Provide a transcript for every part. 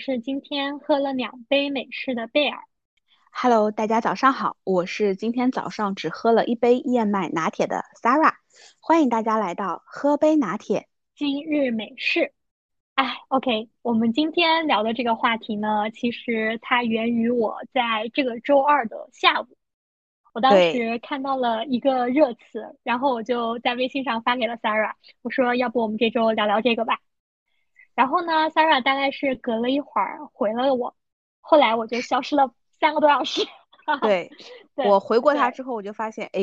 我是今天喝了两杯美式的贝尔。Hello，大家早上好，我是今天早上只喝了一杯燕麦拿铁的 Sarah，欢迎大家来到喝杯拿铁今日美式。哎，OK，我们今天聊的这个话题呢，其实它源于我在这个周二的下午，我当时看到了一个热词，然后我就在微信上发给了 Sarah，我说要不我们这周聊聊这个吧。然后呢，Sarah 大概是隔了一会儿回了我，后来我就消失了三个多小时。对，我回过他之后，我就发现，哎，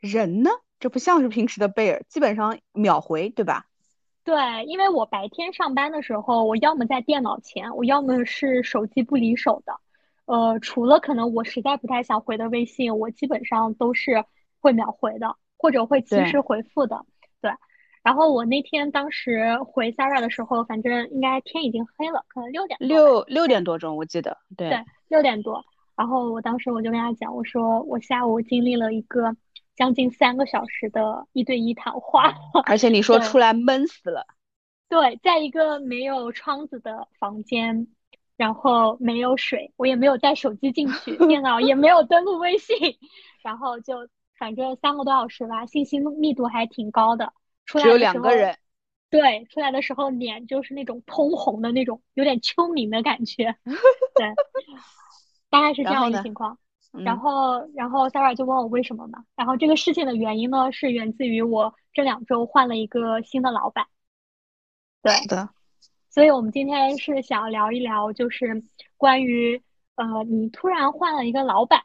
人呢？这不像是平时的贝尔，基本上秒回，对吧？对，因为我白天上班的时候，我要么在电脑前，我要么是手机不离手的。呃，除了可能我实在不太想回的微信，我基本上都是会秒回的，或者会及时回复的。对。然后我那天当时回 Sarah 的时候，反正应该天已经黑了，可能六点六六点多钟，我记得。对。对，六点多。然后我当时我就跟他讲，我说我下午经历了一个。将近三个小时的一对一谈话，而且你 说出来闷死了。对，在一个没有窗子的房间，然后没有水，我也没有带手机进去，电脑也没有登录微信，然后就反正三个多小时吧，信息密度还挺高的。出来只有两个人。对，出来的时候脸就是那种通红的那种，有点秋明的感觉。对，大概是这样一个情况。然后，然后 Sarah 就问我为什么嘛？然后这个事情的原因呢，是源自于我这两周换了一个新的老板。对的。所以我们今天是想聊一聊，就是关于呃，你突然换了一个老板，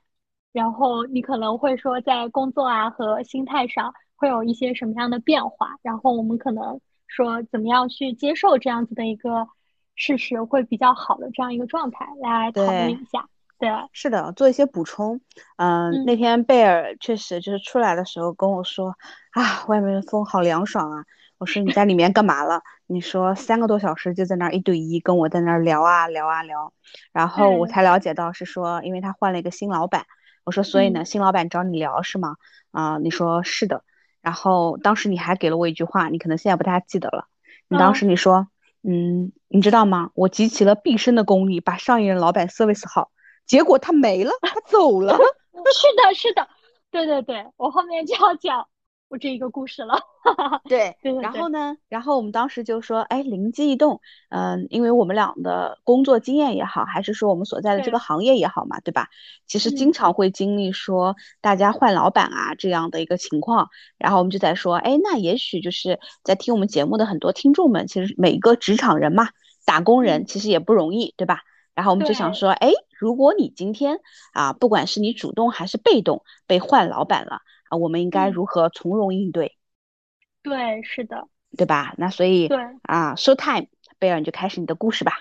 然后你可能会说在工作啊和心态上会有一些什么样的变化，然后我们可能说怎么样去接受这样子的一个事实会比较好的这样一个状态来讨论一下。对，是的，做一些补充。嗯，那天贝尔确实就是出来的时候跟我说，啊，外面的风好凉爽啊。我说你在里面干嘛了？你说三个多小时就在那儿一对一跟我在那儿聊啊聊啊聊，然后我才了解到是说，因为他换了一个新老板。我说所以呢，新老板找你聊是吗？啊，你说是的。然后当时你还给了我一句话，你可能现在不太记得了。你当时你说，嗯，你知道吗？我集齐了毕生的功力，把上一任老板 service 好。结果他没了，他走了。是的，是的，对对对，我后面就要讲我这一个故事了。对，对对。然后呢，然后我们当时就说，哎，灵机一动，嗯，因为我们俩的工作经验也好，还是说我们所在的这个行业也好嘛，对吧？其实经常会经历说大家换老板啊这样的一个情况。然后我们就在说，哎，那也许就是在听我们节目的很多听众们，其实每一个职场人嘛，打工人其实也不容易，对吧？然后我们就想说，哎，如果你今天啊，不管是你主动还是被动被换老板了啊，我们应该如何从容应对？对，是的，对吧？那所以对啊，show time，贝尔你就开始你的故事吧。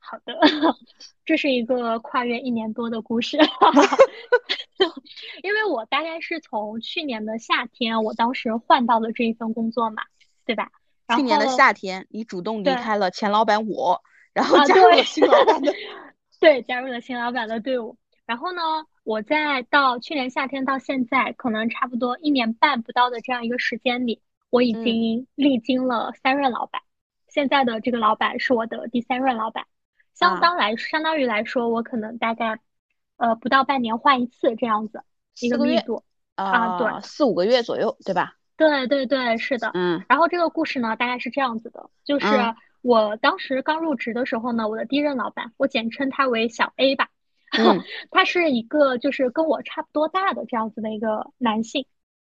好的，这是一个跨越一年多的故事，因为我大概是从去年的夏天，我当时换到了这一份工作嘛，对吧？去年的夏天，你主动离开了前老板我。然后加入了新老板的，对，加入了新老板的队伍。然后呢，我在到去年夏天到现在，可能差不多一年半不到的这样一个时间里，我已经历经了三任老板。现在的这个老板是我的第三任老板，相当来相当于来说，我可能大概呃不到半年换一次这样子一个密度啊，对，四五个月左右，对吧？对对对，是的。嗯。然后这个故事呢，大概是这样子的，就是。我当时刚入职的时候呢，我的第一任老板，我简称他为小 A 吧，他是一个就是跟我差不多大的这样子的一个男性，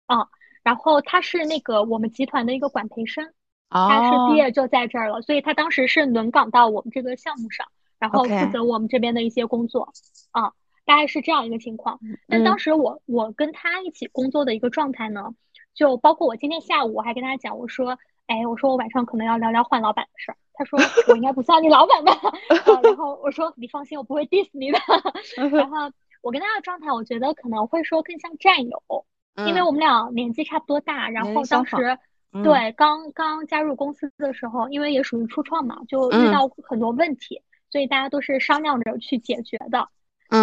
啊，然后他是那个我们集团的一个管培生，他是毕业就在这儿了，所以他当时是轮岗到我们这个项目上，然后负责我们这边的一些工作，啊，大概是这样一个情况。但当时我我跟他一起工作的一个状态呢，就包括我今天下午我还跟他讲，我说。哎，我说我晚上可能要聊聊换老板的事儿。他说我应该不算你老板吧？然后我说你放心，我不会 diss 你的。然后我跟他的状态，我觉得可能会说更像战友，因为我们俩年纪差不多大。然后当时对刚刚加入公司的时候，因为也属于初创嘛，就遇到很多问题，所以大家都是商量着去解决的。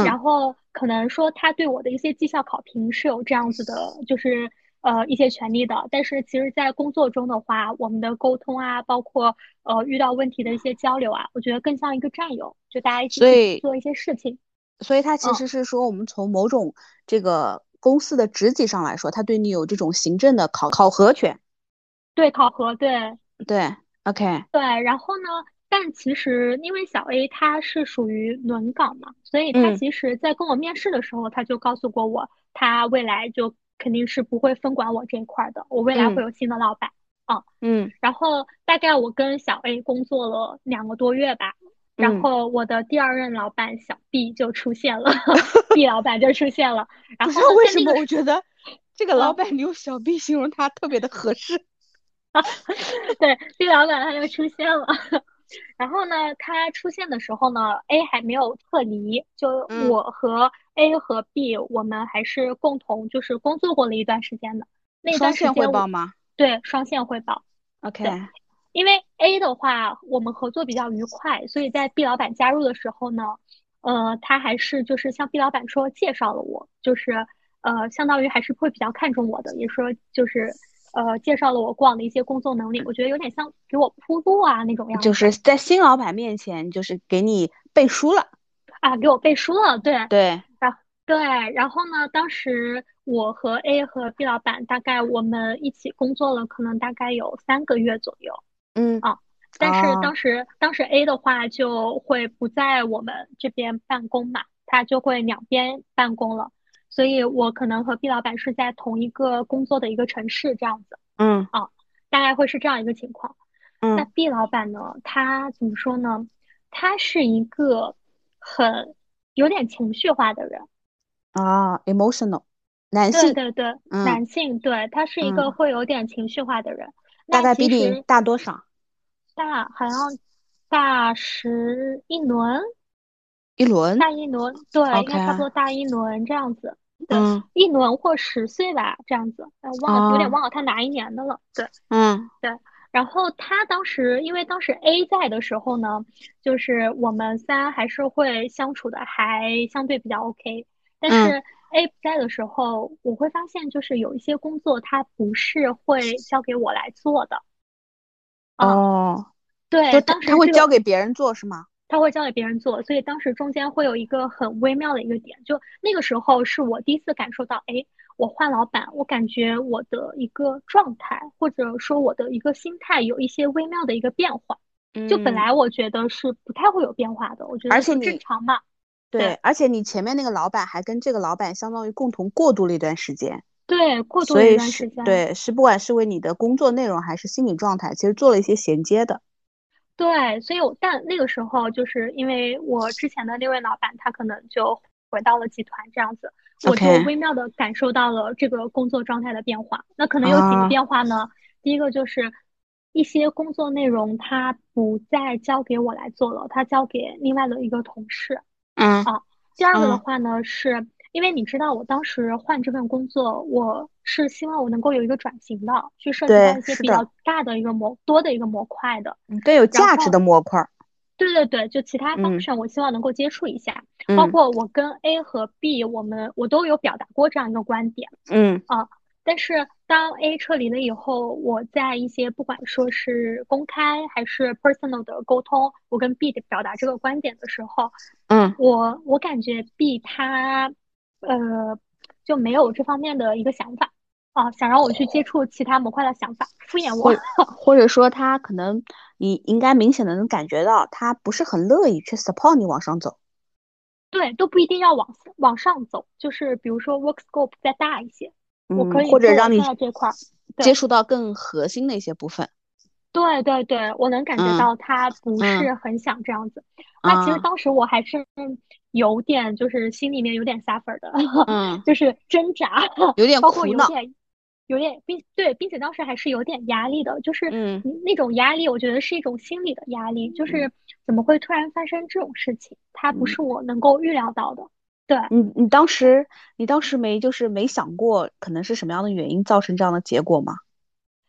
然后可能说他对我的一些绩效考评是有这样子的，就是呃一些权利的。但是其实，在工作中的话，我们的沟通啊，包括呃遇到问题的一些交流啊，我觉得更像一个战友，就大家一起去做一些事情。所以，他其实是说，我们从某种这个公司的职级上来说，他对你有这种行政的考考核权。对，考核，对对，OK，对。然后呢？但其实，因为小 A 他是属于轮岗嘛，所以他其实，在跟我面试的时候，他就告诉过我，他未来就肯定是不会分管我这一块的，我未来会有新的老板啊。嗯。然后大概我跟小 A 工作了两个多月吧，然后我的第二任老板小 B 就出现了，B 老板就出现了。然后为什么我觉得 这个老板你用小 B 形容他特别的合适？对，B 老板他就出现了。然后呢，他出现的时候呢，A 还没有撤离，就我和 A 和 B，我们还是共同就是工作过了一段时间的。那段时间汇报吗？对，双线汇报。OK。因为 A 的话，我们合作比较愉快，所以在 B 老板加入的时候呢，呃，他还是就是向 B 老板说介绍了我，就是呃，相当于还是会比较看重我的，也说就是。呃，介绍了我过往的一些工作能力，我觉得有点像给我铺路啊那种样子。就是在新老板面前，就是给你背书了啊，给我背书了。对对，然对，然后呢，当时我和 A 和 B 老板大概我们一起工作了，可能大概有三个月左右。嗯啊，但是当时当时 A 的话就会不在我们这边办公嘛，他就会两边办公了。所以我可能和 B 老板是在同一个工作的一个城市，这样子。嗯，啊，大概会是这样一个情况。嗯，那 B 老板呢？他怎么说呢？他是一个很有点情绪化的人。啊，emotional，男性。对对对，男性，对他是一个会有点情绪化的人。大概比你大多少？大好像大十一轮。一轮，大一轮，对，应该差不多大一轮这样子，嗯，一轮或十岁吧，这样子，忘了，有点忘了他哪一年的了，对，嗯，对，然后他当时，因为当时 A 在的时候呢，就是我们三还是会相处的还相对比较 OK，但是 A 不在的时候，我会发现就是有一些工作它不是会交给我来做的，哦，对，当时他会交给别人做是吗？他会交给别人做，所以当时中间会有一个很微妙的一个点，就那个时候是我第一次感受到，哎，我换老板，我感觉我的一个状态或者说我的一个心态有一些微妙的一个变化。就本来我觉得是不太会有变化的，我觉得而且正常嘛。对，而且你前面那个老板还跟这个老板相当于共同过渡了一段时间。对，过渡了一段时间。对，是不管是为你的工作内容还是心理状态，其实做了一些衔接的。对，所以，我但那个时候，就是因为我之前的那位老板，他可能就回到了集团这样子，我就微妙的感受到了这个工作状态的变化。那可能有几个变化呢？第一个就是一些工作内容他不再交给我来做了，他交给另外的一个同事。嗯啊，第二个的话呢是。因为你知道，我当时换这份工作，我是希望我能够有一个转型的，去涉及到一些比较大的一个模多的一个模块的，更有价值的模块。对对对，就其他方向，我希望能够接触一下。包括我跟 A 和 B，我们我都有表达过这样一个观点。嗯啊，但是当 A 撤离了以后，我在一些不管说是公开还是 personal 的沟通，我跟 B 的表达这个观点的时候，嗯，我我感觉 B 他。呃，就没有这方面的一个想法啊，想让我去接触其他模块的想法，敷衍我，或者说他可能你应该明显的能感觉到他不是很乐意去 support 你往上走。对，都不一定要往往上走，就是比如说 work scope 再大一些，我可以或者让你这块接触到更核心的一些部分。对对对，我能感觉到他不是很想这样子。那其实当时我还是有点，就是心里面有点 suffer 的，嗯，就是挣扎，有点包括有点有点并对，并且当时还是有点压力的，就是嗯那种压力，我觉得是一种心理的压力，就是怎么会突然发生这种事情？它不是我能够预料到的。对你，你当时你当时没就是没想过可能是什么样的原因造成这样的结果吗？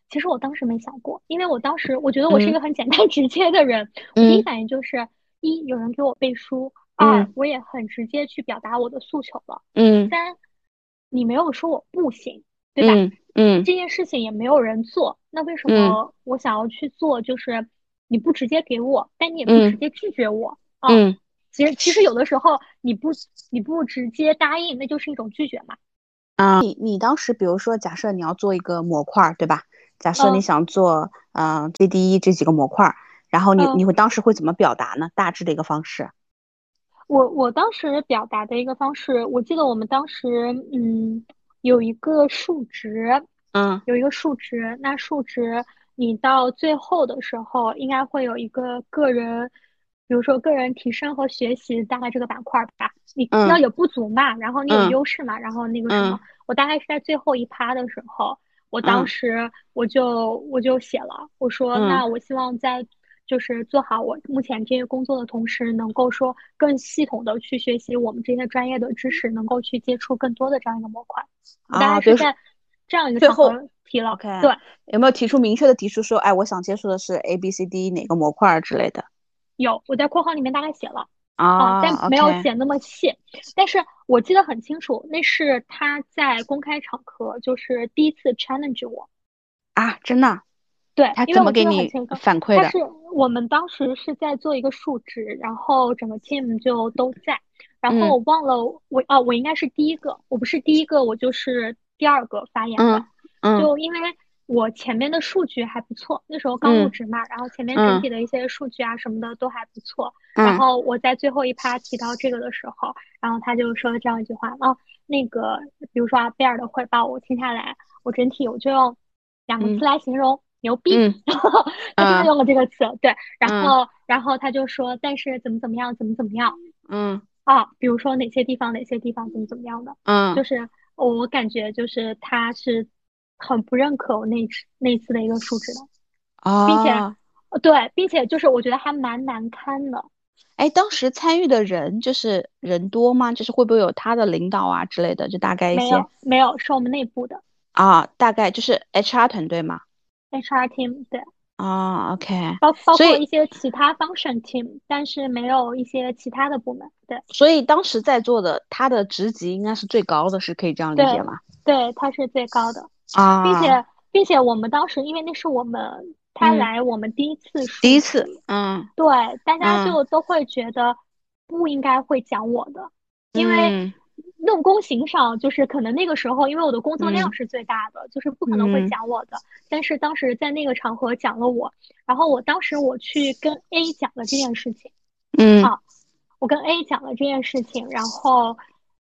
其实我当时没想过，因为我当时我觉得我是一个很简单 直接的人，我第一反应就是一有人给我背书，二我也很直接去表达我的诉求了，嗯，三你没有说我不行，对吧？嗯，这件事情也没有人做，那为什么我想要去做？就是你不直接给我，但你也不直接拒绝我嗯，其实其实有的时候你不你不直接答应，那就是一种拒绝嘛。啊，你你当时比如说，假设你要做一个模块，对吧？假设你想做嗯 C D E 这几个模块，然后你你会当时会怎么表达呢？大致的一个方式。我我当时表达的一个方式，我记得我们当时嗯有一个数值，嗯，有一个数值，那数值你到最后的时候应该会有一个个人，比如说个人提升和学习大概这个板块吧，你要有不足嘛，然后你有优势嘛，然后那个什么，我大概是在最后一趴的时候，我当时我就我就写了，我说那我希望在。就是做好我目前这些工作的同时，能够说更系统的去学习我们这些专业的知识，能够去接触更多的这样一个模块。大概是在这样一个最后提了。OK，对，有没有提出明确的提出说，哎，我想接触的是 A B C D 哪个模块之类的？有，我在括号里面大概写了啊，但没有写那么细。但是我记得很清楚，那是他在公开场合就是第一次 challenge 我啊，真的。对，他怎么给你反馈的？他是我们当时是在做一个数值，然后整个 team 就都在，然后我忘了我啊，我应该是第一个，我不是第一个，我就是第二个发言的。嗯，就因为我前面的数据还不错，那时候刚入职嘛，然后前面整体的一些数据啊什么的都还不错。然后我在最后一趴提到这个的时候，然后他就说了这样一句话：哦，那个比如说啊，贝尔的汇报我听下来，我整体我就用两个词来形容。牛逼，然后他就是用了这个词，对，然后，然后他就说，但是怎么怎么样，怎么怎么样，嗯，啊，比如说哪些地方，哪些地方怎么怎么样的，嗯，就是我感觉就是他是很不认可我那次那次的一个数值的，啊，并且，对，并且就是我觉得还蛮难堪的。哎，当时参与的人就是人多吗？就是会不会有他的领导啊之类的？就大概一些，没有，没有，是我们内部的。啊，大概就是 HR 团队嘛。HR team 对啊，OK，包包括一些其他 function team，但是没有一些其他的部门，对。所以当时在座的他的职级应该是最高的，是可以这样理解吗？对，他是最高的啊，并且并且我们当时因为那是我们他来我们第一次，第一次，嗯，对，大家就都会觉得不应该会讲我的，因为。论功行赏，就是可能那个时候，因为我的工作量是最大的，就是不可能会讲我的。但是当时在那个场合讲了我，然后我当时我去跟 A 讲了这件事情，嗯，啊，我跟 A 讲了这件事情，然后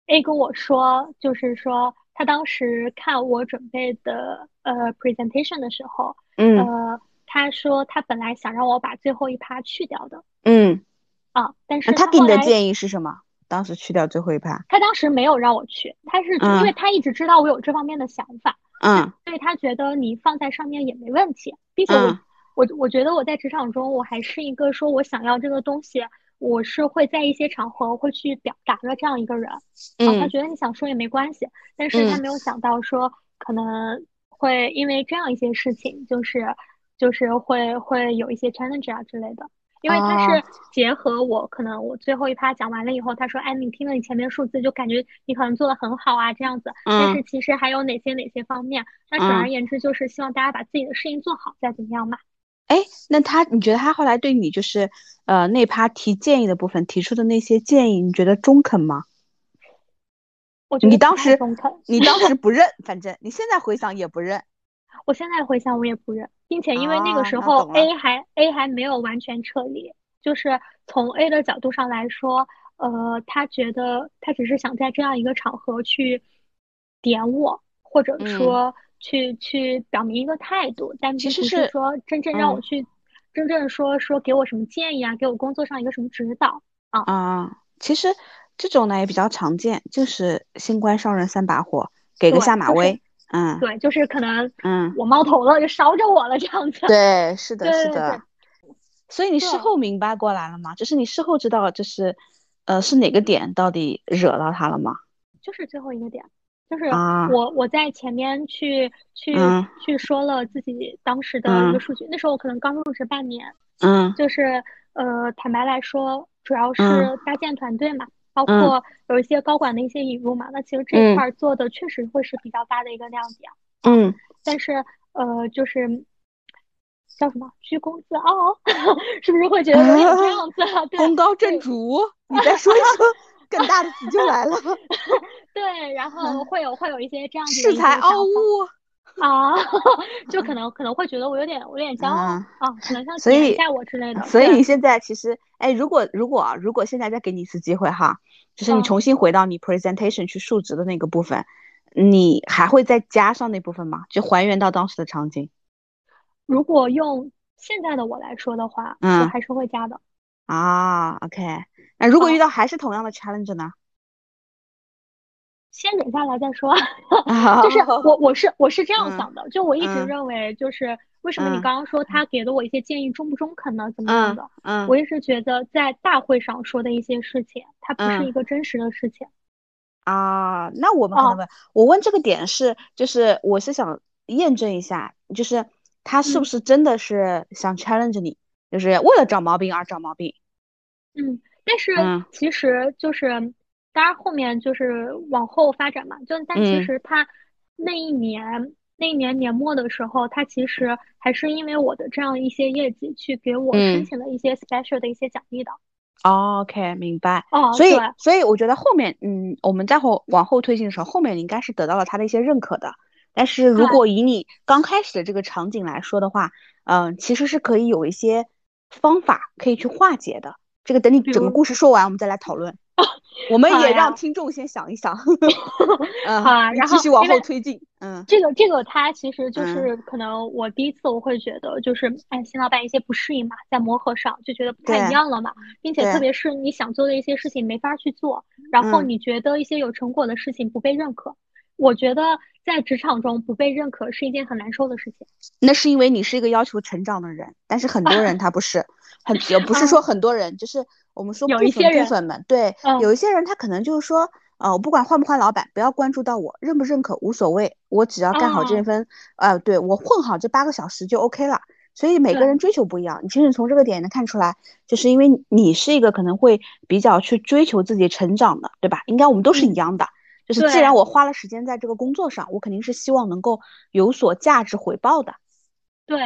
A 跟我说，就是说他当时看我准备的呃 presentation 的时候，嗯，呃，他说他本来想让我把最后一趴去掉的，嗯，啊，但是他给你的建议是什么？当时去掉最后一趴，他当时没有让我去，他是因为他一直知道我有这方面的想法，嗯，所以他觉得你放在上面也没问题，并且我我我觉得我在职场中我还是一个说我想要这个东西，我是会在一些场合会去表达的这样一个人，嗯，他觉得你想说也没关系，但是他没有想到说可能会因为这样一些事情，就是就是会会有一些 challenge 啊之类的。因为他是结合我，可能我最后一趴讲完了以后，他说：“哎，你听了你前面数字，就感觉你可能做的很好啊，这样子。但是其实还有哪些哪些方面？那总而言之，就是希望大家把自己的事情做好，再怎么样嘛。”哎，那他，你觉得他后来对你就是呃那趴提建议的部分提出的那些建议，你觉得中肯吗？我觉得你当时中肯，你当时不认，反正你现在回想也不认。我现在回想，我也不认，并且因为那个时候 A 还 A 还没有完全撤离，就是从 A 的角度上来说，呃，他觉得他只是想在这样一个场合去点我，或者说去去表明一个态度，但其实是说真正让我去真正说说给我什么建议啊，给我工作上一个什么指导啊啊，其实这种呢也比较常见，就是新官上任三把火，给个下马威。嗯，对，就是可能，嗯，我冒头了，就烧着我了，这样子。对，是的，是的。所以你事后明白过来了吗？就是你事后知道，就是，呃，是哪个点到底惹到他了吗？就是最后一个点，就是我我在前面去去去说了自己当时的一个数据，那时候我可能刚入职半年，嗯，就是呃，坦白来说，主要是搭建团队嘛。包括有一些高管的一些引入嘛，那其实这一块做的确实会是比较大的一个亮点。嗯，但是呃，就是叫什么居功自傲，是不是会觉得有点这样子？功高震主，你再说一说，更大的词就来了。对，然后会有会有一些这样子恃才傲物啊，就可能可能会觉得我有点我有点骄傲啊，可能像所以下我之类的。所以你现在其实，哎，如果如果啊，如果现在再给你一次机会哈，就是你重新回到你 presentation 去述职的那个部分，你还会再加上那部分吗？就还原到当时的场景。如果用现在的我来说的话，嗯，我还是会加的。啊，OK，那如果遇到还是同样的 challenge 呢？先忍下来再说，就是我我是我是这样想的，就我一直认为，就是为什么你刚刚说他给了我一些建议中不中肯呢？怎么样的？嗯，我一直觉得在大会上说的一些事情，它不是一个真实的事情。啊，那我们可能问，我问这个点是，就是我是想验证一下，就是他是不是真的是想 challenge 你，就是为了找毛病而找毛病。嗯，但是其实就是。当然，后面就是往后发展嘛，就但其实他那一年那一年年末的时候，他其实还是因为我的这样一些业绩去给我申请了一些 special 的一些奖励的。OK，明白。哦，所以所以我觉得后面嗯，我们再后往后推进的时候，后面你应该是得到了他的一些认可的。但是如果以你刚开始的这个场景来说的话，嗯，其实是可以有一些方法可以去化解的。这个等你整个故事说完，我们再来讨论。我们也让听众先想一想，嗯，好啊，然后继续往后推进，嗯，这个这个他其实就是可能我第一次我会觉得就是哎新老板一些不适应嘛，在磨合上就觉得不太一样了嘛，并且特别是你想做的一些事情没法去做，然后你觉得一些有成果的事情不被认可，我觉得在职场中不被认可是一件很难受的事情。那是因为你是一个要求成长的人，但是很多人 他不是。很也不是说很多人，就是我们说部分部分们，对，有一些人他可能就是说，呃，我不管换不换老板，不要关注到我认不认可无所谓，我只要干好这份，呃，对我混好这八个小时就 OK 了。所以每个人追求不一样，你其实从这个点能看出来，就是因为你是一个可能会比较去追求自己成长的，对吧？应该我们都是一样的，就是既然我花了时间在这个工作上，我肯定是希望能够有所价值回报的。对。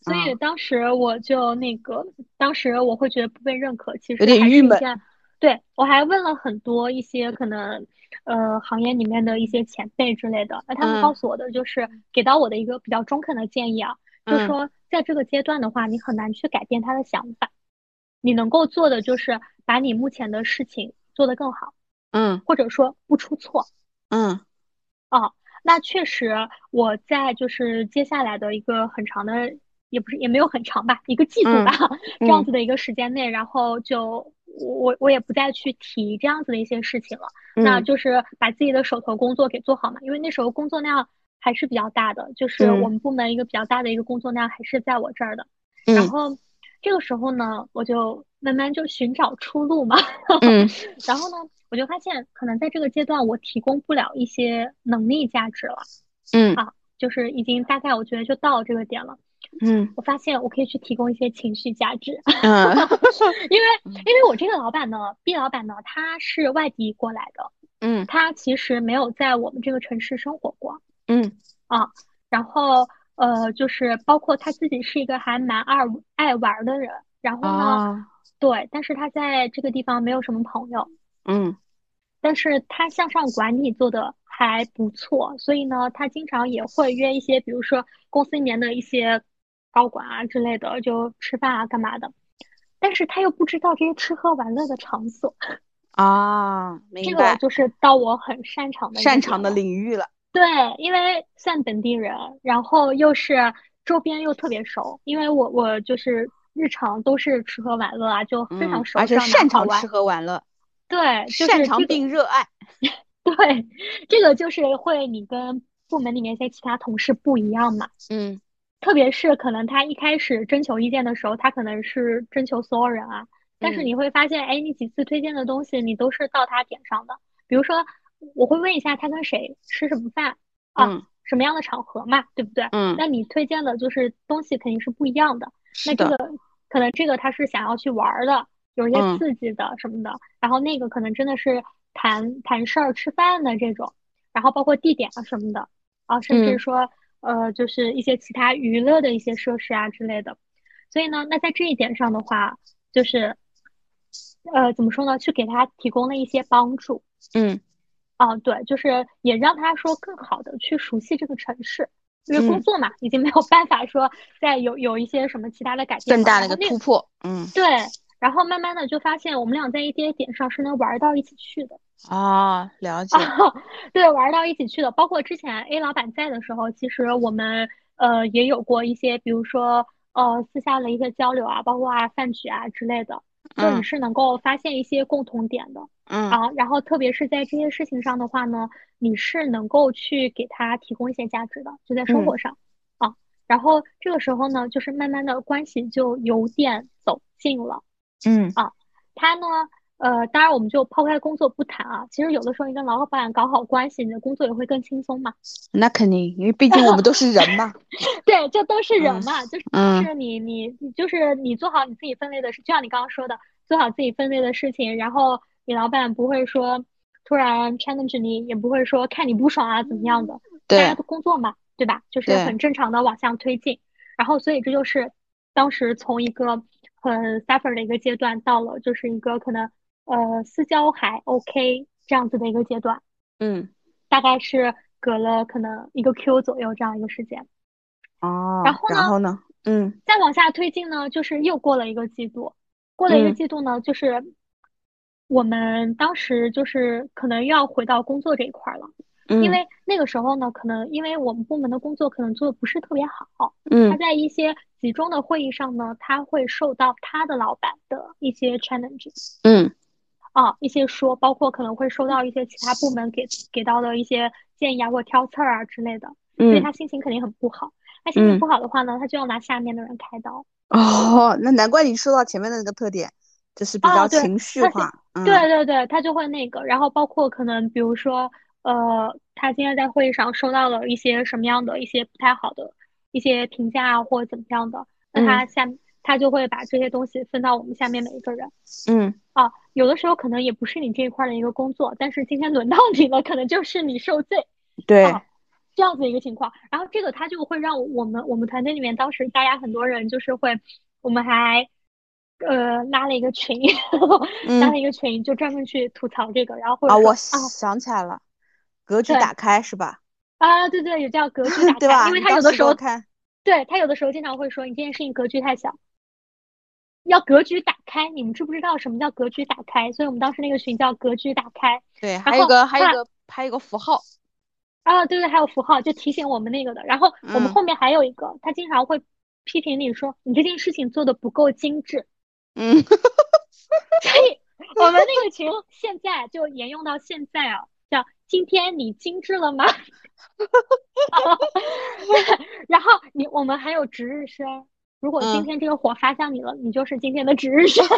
所以当时我就那个，当时我会觉得不被认可，其实有点郁闷。对我还问了很多一些可能，呃，行业里面的一些前辈之类的，那他们告诉我的就是给到我的一个比较中肯的建议啊，就说在这个阶段的话，你很难去改变他的想法，你能够做的就是把你目前的事情做得更好，嗯，或者说不出错，嗯，哦，那确实我在就是接下来的一个很长的。也不是也没有很长吧，一个季度吧，这样子的一个时间内，然后就我我也不再去提这样子的一些事情了，那就是把自己的手头工作给做好嘛，因为那时候工作量还是比较大的，就是我们部门一个比较大的一个工作量还是在我这儿的，然后这个时候呢，我就慢慢就寻找出路嘛，然后呢，我就发现可能在这个阶段我提供不了一些能力价值了，嗯，啊，就是已经大概我觉得就到这个点了。嗯，我发现我可以去提供一些情绪价值，嗯，因为因为我这个老板呢，B 老板呢，他是外地过来的，嗯，他其实没有在我们这个城市生活过，嗯。啊，然后呃，就是包括他自己是一个还蛮爱爱玩的人，然后呢，对，但是他在这个地方没有什么朋友，嗯，但是他向上管理做的还不错，所以呢，他经常也会约一些，比如说公司里面的一些。高管啊之类的，就吃饭啊干嘛的，但是他又不知道这些吃喝玩乐的场所啊，这个就是到我很擅长的擅长的领域了。对，因为算本地人，然后又是周边又特别熟，因为我我就是日常都是吃喝玩乐啊，就非常熟，而且擅长吃喝玩乐。对，擅长并热爱。对，这个就是会你跟部门里面一些其他同事不一样嘛。嗯。特别是可能他一开始征求意见的时候，他可能是征求所有人啊，但是你会发现，哎，你几次推荐的东西，你都是到他点上的。比如说，我会问一下他跟谁吃什么饭啊，什么样的场合嘛，对不对？嗯。那你推荐的就是东西肯定是不一样的。那这个可能这个他是想要去玩的，有一些刺激的什么的，然后那个可能真的是谈谈事儿、吃饭的这种，然后包括地点啊什么的啊，甚至说。呃，就是一些其他娱乐的一些设施啊之类的。所以呢，那在这一点上的话，就是呃，怎么说呢？去给他提供了一些帮助。嗯，哦，对，就是也让他说更好的去熟悉这个城市，因为工作嘛，已经没有办法说再有有一些什么其他的改变，更大的一个突破。嗯，对。然后慢慢的就发现，我们俩在一些点上是能玩到一起去的。啊，了解。对，玩到一起去的，包括之前 A 老板在的时候，其实我们呃也有过一些，比如说呃私下的一些交流啊，包括啊饭局啊之类的，就你是能够发现一些共同点的。嗯。啊，然后特别是在这些事情上的话呢，你是能够去给他提供一些价值的，就在生活上啊。然后这个时候呢，就是慢慢的关系就有点走近了。嗯啊，他呢，呃，当然我们就抛开工作不谈啊。其实有的时候你跟老板搞好关系，你的工作也会更轻松嘛。那肯定，因为毕竟我们都是人嘛。对，这都是人嘛，就是就是你你就是你做好你自己分内的事，就像你刚刚说的，做好自己分内的事情，然后你老板不会说突然 challenge 你，也不会说看你不爽啊怎么样的。对。大家都工作嘛，对吧？就是很正常的往下推进。然后，所以这就是当时从一个。很 suffer 的一个阶段到了，就是一个可能呃私交还 OK 这样子的一个阶段，嗯，大概是隔了可能一个 Q 左右这样一个时间，哦，然后呢，然后呢，嗯，再往下推进呢，就是又过了一个季度，过了一个季度呢，就是我们当时就是可能又要回到工作这一块了。因为那个时候呢，可能因为我们部门的工作可能做的不是特别好，嗯，他在一些集中的会议上呢，他会受到他的老板的一些 challenges，嗯，啊，一些说，包括可能会收到一些其他部门给给到的一些建议啊或挑刺儿啊之类的，所以他心情肯定很不好。他心情不好的话呢，他就要拿下面的人开刀。哦，那难怪你说到前面的那个特点，就是比较情绪化。对对对，他就会那个，然后包括可能比如说。呃，他今天在会议上收到了一些什么样的一些不太好的一些评价啊，或者怎么样的？那他下他就会把这些东西分到我们下面每一个人。嗯，啊，有的时候可能也不是你这一块的一个工作，但是今天轮到你了，可能就是你受罪。对，这样子一个情况。然后这个他就会让我们我们团队里面当时大家很多人就是会，我们还呃拉了一个群，拉了一个群就专门去吐槽这个，然后或者啊，我想起来了。格局打开是吧？啊，对对，也叫格局打开，因为他有的时候看，对他有的时候经常会说你这件事情格局太小，要格局打开。你们知不知道什么叫格局打开？所以我们当时那个群叫格局打开。对，还有个还有个还有个符号。啊，对对，还有符号就提醒我们那个的。然后我们后面还有一个，他经常会批评你说你这件事情做的不够精致。嗯，所以我们那个群现在就沿用到现在啊。叫今天你精致了吗？然后你我们还有值日生，如果今天这个火发向你了，你就是今天的值日生。哦，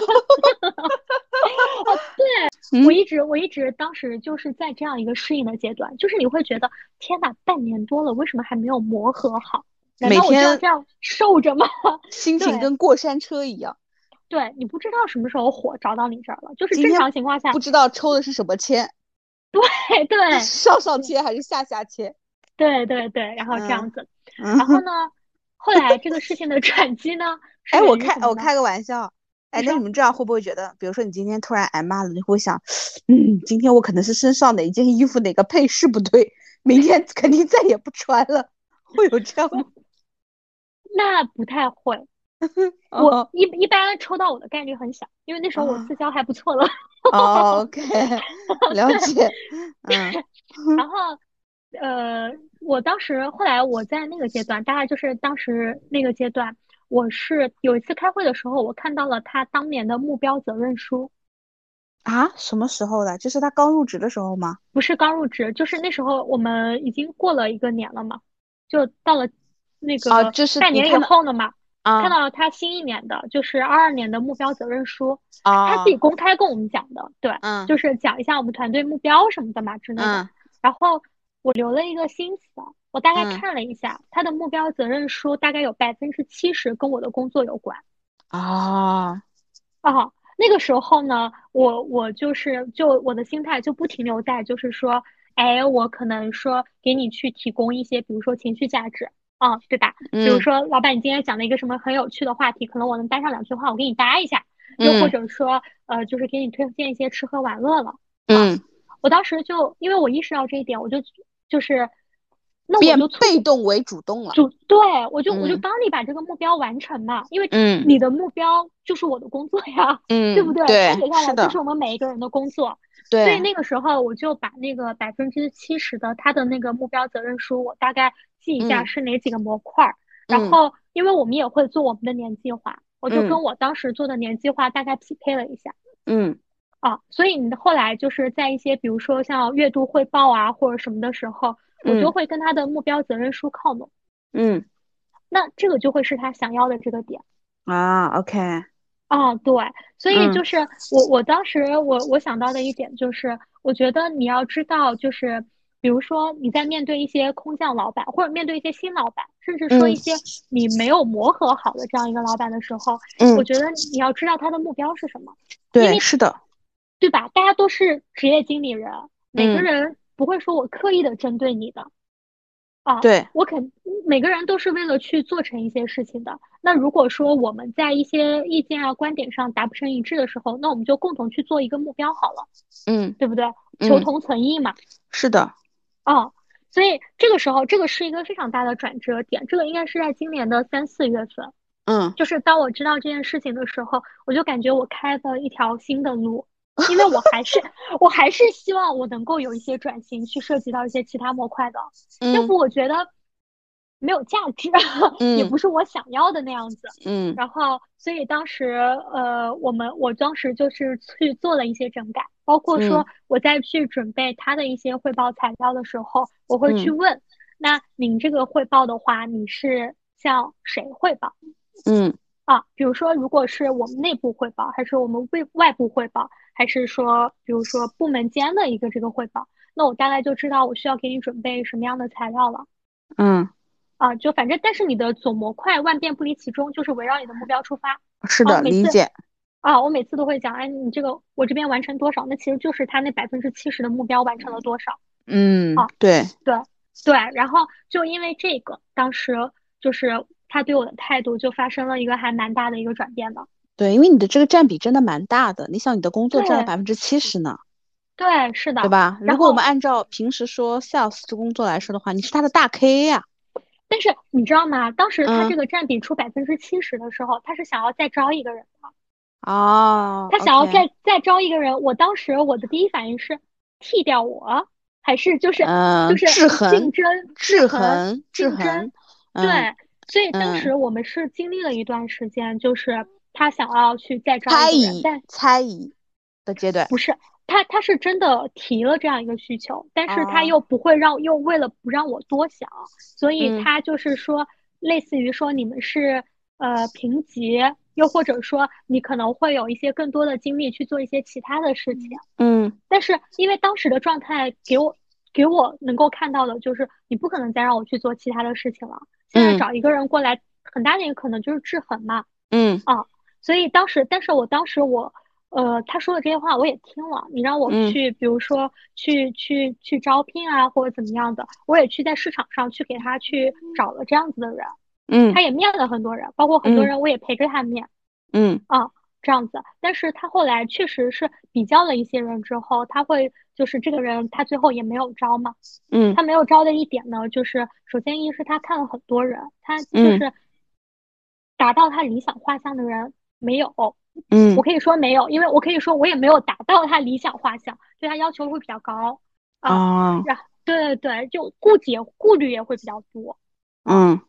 对 我一直我一直当时就是在这样一个适应的阶段，就是你会觉得天哪，半年多了，为什么还没有磨合好？难道我就要这样受着吗？心情跟过山车一样。对你不知道什么时候火找到你这儿了，就是正常情况下不知道抽的是什么签。对 对，上上签还是下下签？对对对，然后这样子，然后呢，后来这个事情的转机呢？哎，我开我开个玩笑，哎，那你们这样会不会觉得，比如说你今天突然挨骂了，你会想，嗯，今天我可能是身上哪一件衣服哪个配饰不对，明天肯定再也不穿了，会有这样吗？那不太会。我一一般抽到我的概率很小，因为那时候我私交还不错了。OK，了解。嗯，然后呃，我当时后来我在那个阶段，大概就是当时那个阶段，我是有一次开会的时候，我看到了他当年的目标责任书。啊？什么时候的？就是他刚入职的时候吗？不是刚入职，就是那时候我们已经过了一个年了嘛，就到了那个半年以后了嘛。看到了他新一年的，就是二二年的目标责任书，啊他自己公开跟我们讲的，对，就是讲一下我们团队目标什么的嘛之类的。然后我留了一个心思，我大概看了一下他的目标责任书，大概有百分之七十跟我的工作有关。啊，哦，那个时候呢，我我就是就我的心态就不停留在就是说，哎，我可能说给你去提供一些，比如说情绪价值，啊，对吧？比如说老板，你今天讲了一个什么很有趣的话题，可能我能搭上两句话，我给你搭一下。又或者说，呃，就是给你推荐一些吃喝玩乐了。嗯，我当时就因为我意识到这一点，我就就是，那我就被动为主动了。主对，我就我就帮你把这个目标完成嘛，因为你的目标就是我的工作呀，嗯，对不对？对，接下来就是我们每一个人的工作。对，所以那个时候我就把那个百分之七十的他的那个目标责任书，我大概记一下是哪几个模块儿，然后因为我们也会做我们的年计划。我就跟我当时做的年计划大概匹配了一下，嗯，啊，所以你后来就是在一些比如说像月度汇报啊或者什么的时候，我就会跟他的目标责任书靠拢，嗯，那这个就会是他想要的这个点。啊，OK，啊，对，所以就是我我当时我我想到的一点就是，我觉得你要知道就是。比如说你在面对一些空降老板，或者面对一些新老板，甚至说一些你没有磨合好的这样一个老板的时候，嗯，我觉得你要知道他的目标是什么。对，是的，对吧？大家都是职业经理人，每个人不会说我刻意的针对你的，啊，对我肯每个人都是为了去做成一些事情的。那如果说我们在一些意见啊、观点上达不成一致的时候，那我们就共同去做一个目标好了，嗯，对不对？求同存异嘛。是的。哦，所以这个时候，这个是一个非常大的转折点。这个应该是在今年的三四月份。嗯，就是当我知道这件事情的时候，我就感觉我开了一条新的路，因为我还是我还是希望我能够有一些转型，去涉及到一些其他模块的。要不我觉得没有价值，也不是我想要的那样子。嗯，然后，所以当时呃，我们我当时就是去做了一些整改。包括说我在去准备他的一些汇报材料的时候，我会去问，那您这个汇报的话，你是向谁汇报？嗯，啊，比如说如果是我们内部汇报，还是我们外外部汇报，还是说比如说部门间的一个这个汇报，那我大概就知道我需要给你准备什么样的材料了。嗯，啊，就反正但是你的总模块万变不离其宗，就是围绕你的目标出发。是的，理解。啊，我每次都会讲，哎，你这个我这边完成多少？那其实就是他那百分之七十的目标完成了多少。嗯，啊，对对对，然后就因为这个，当时就是他对我的态度就发生了一个还蛮大的一个转变的。对，因为你的这个占比真的蛮大的，你想你的工作占了百分之七十呢。对，是的，对吧？如果我们按照平时说 sales 这工作来说的话，你是他的大 K 呀。但是你知道吗？当时他这个占比出百分之七十的时候，他是想要再招一个人的。哦，他想要再再招一个人，我当时我的第一反应是替掉我，还是就是就是制衡竞争制衡竞争对，所以当时我们是经历了一段时间，就是他想要去再招一个人，但猜疑的阶段不是他他是真的提了这样一个需求，但是他又不会让又为了不让我多想，所以他就是说类似于说你们是呃评级。又或者说，你可能会有一些更多的精力去做一些其他的事情。嗯，但是因为当时的状态给我给我能够看到的就是，你不可能再让我去做其他的事情了。现在找一个人过来，很大的一个可能就是制衡嘛。嗯啊，所以当时，但是我当时我呃他说的这些话我也听了。你让我去，比如说去去去招聘啊，或者怎么样的，我也去在市场上去给他去找了这样子的人。嗯，他也面了很多人，包括很多人，我也陪着他面。嗯啊，这样子。但是他后来确实是比较了一些人之后，他会就是这个人，他最后也没有招嘛。嗯，他没有招的一点呢，就是首先一是他看了很多人，他就是达到他理想画像的人没有。嗯，我可以说没有，因为我可以说我也没有达到他理想画像，对他要求会比较高啊。然后对对对，就顾忌顾虑也会比较多。嗯。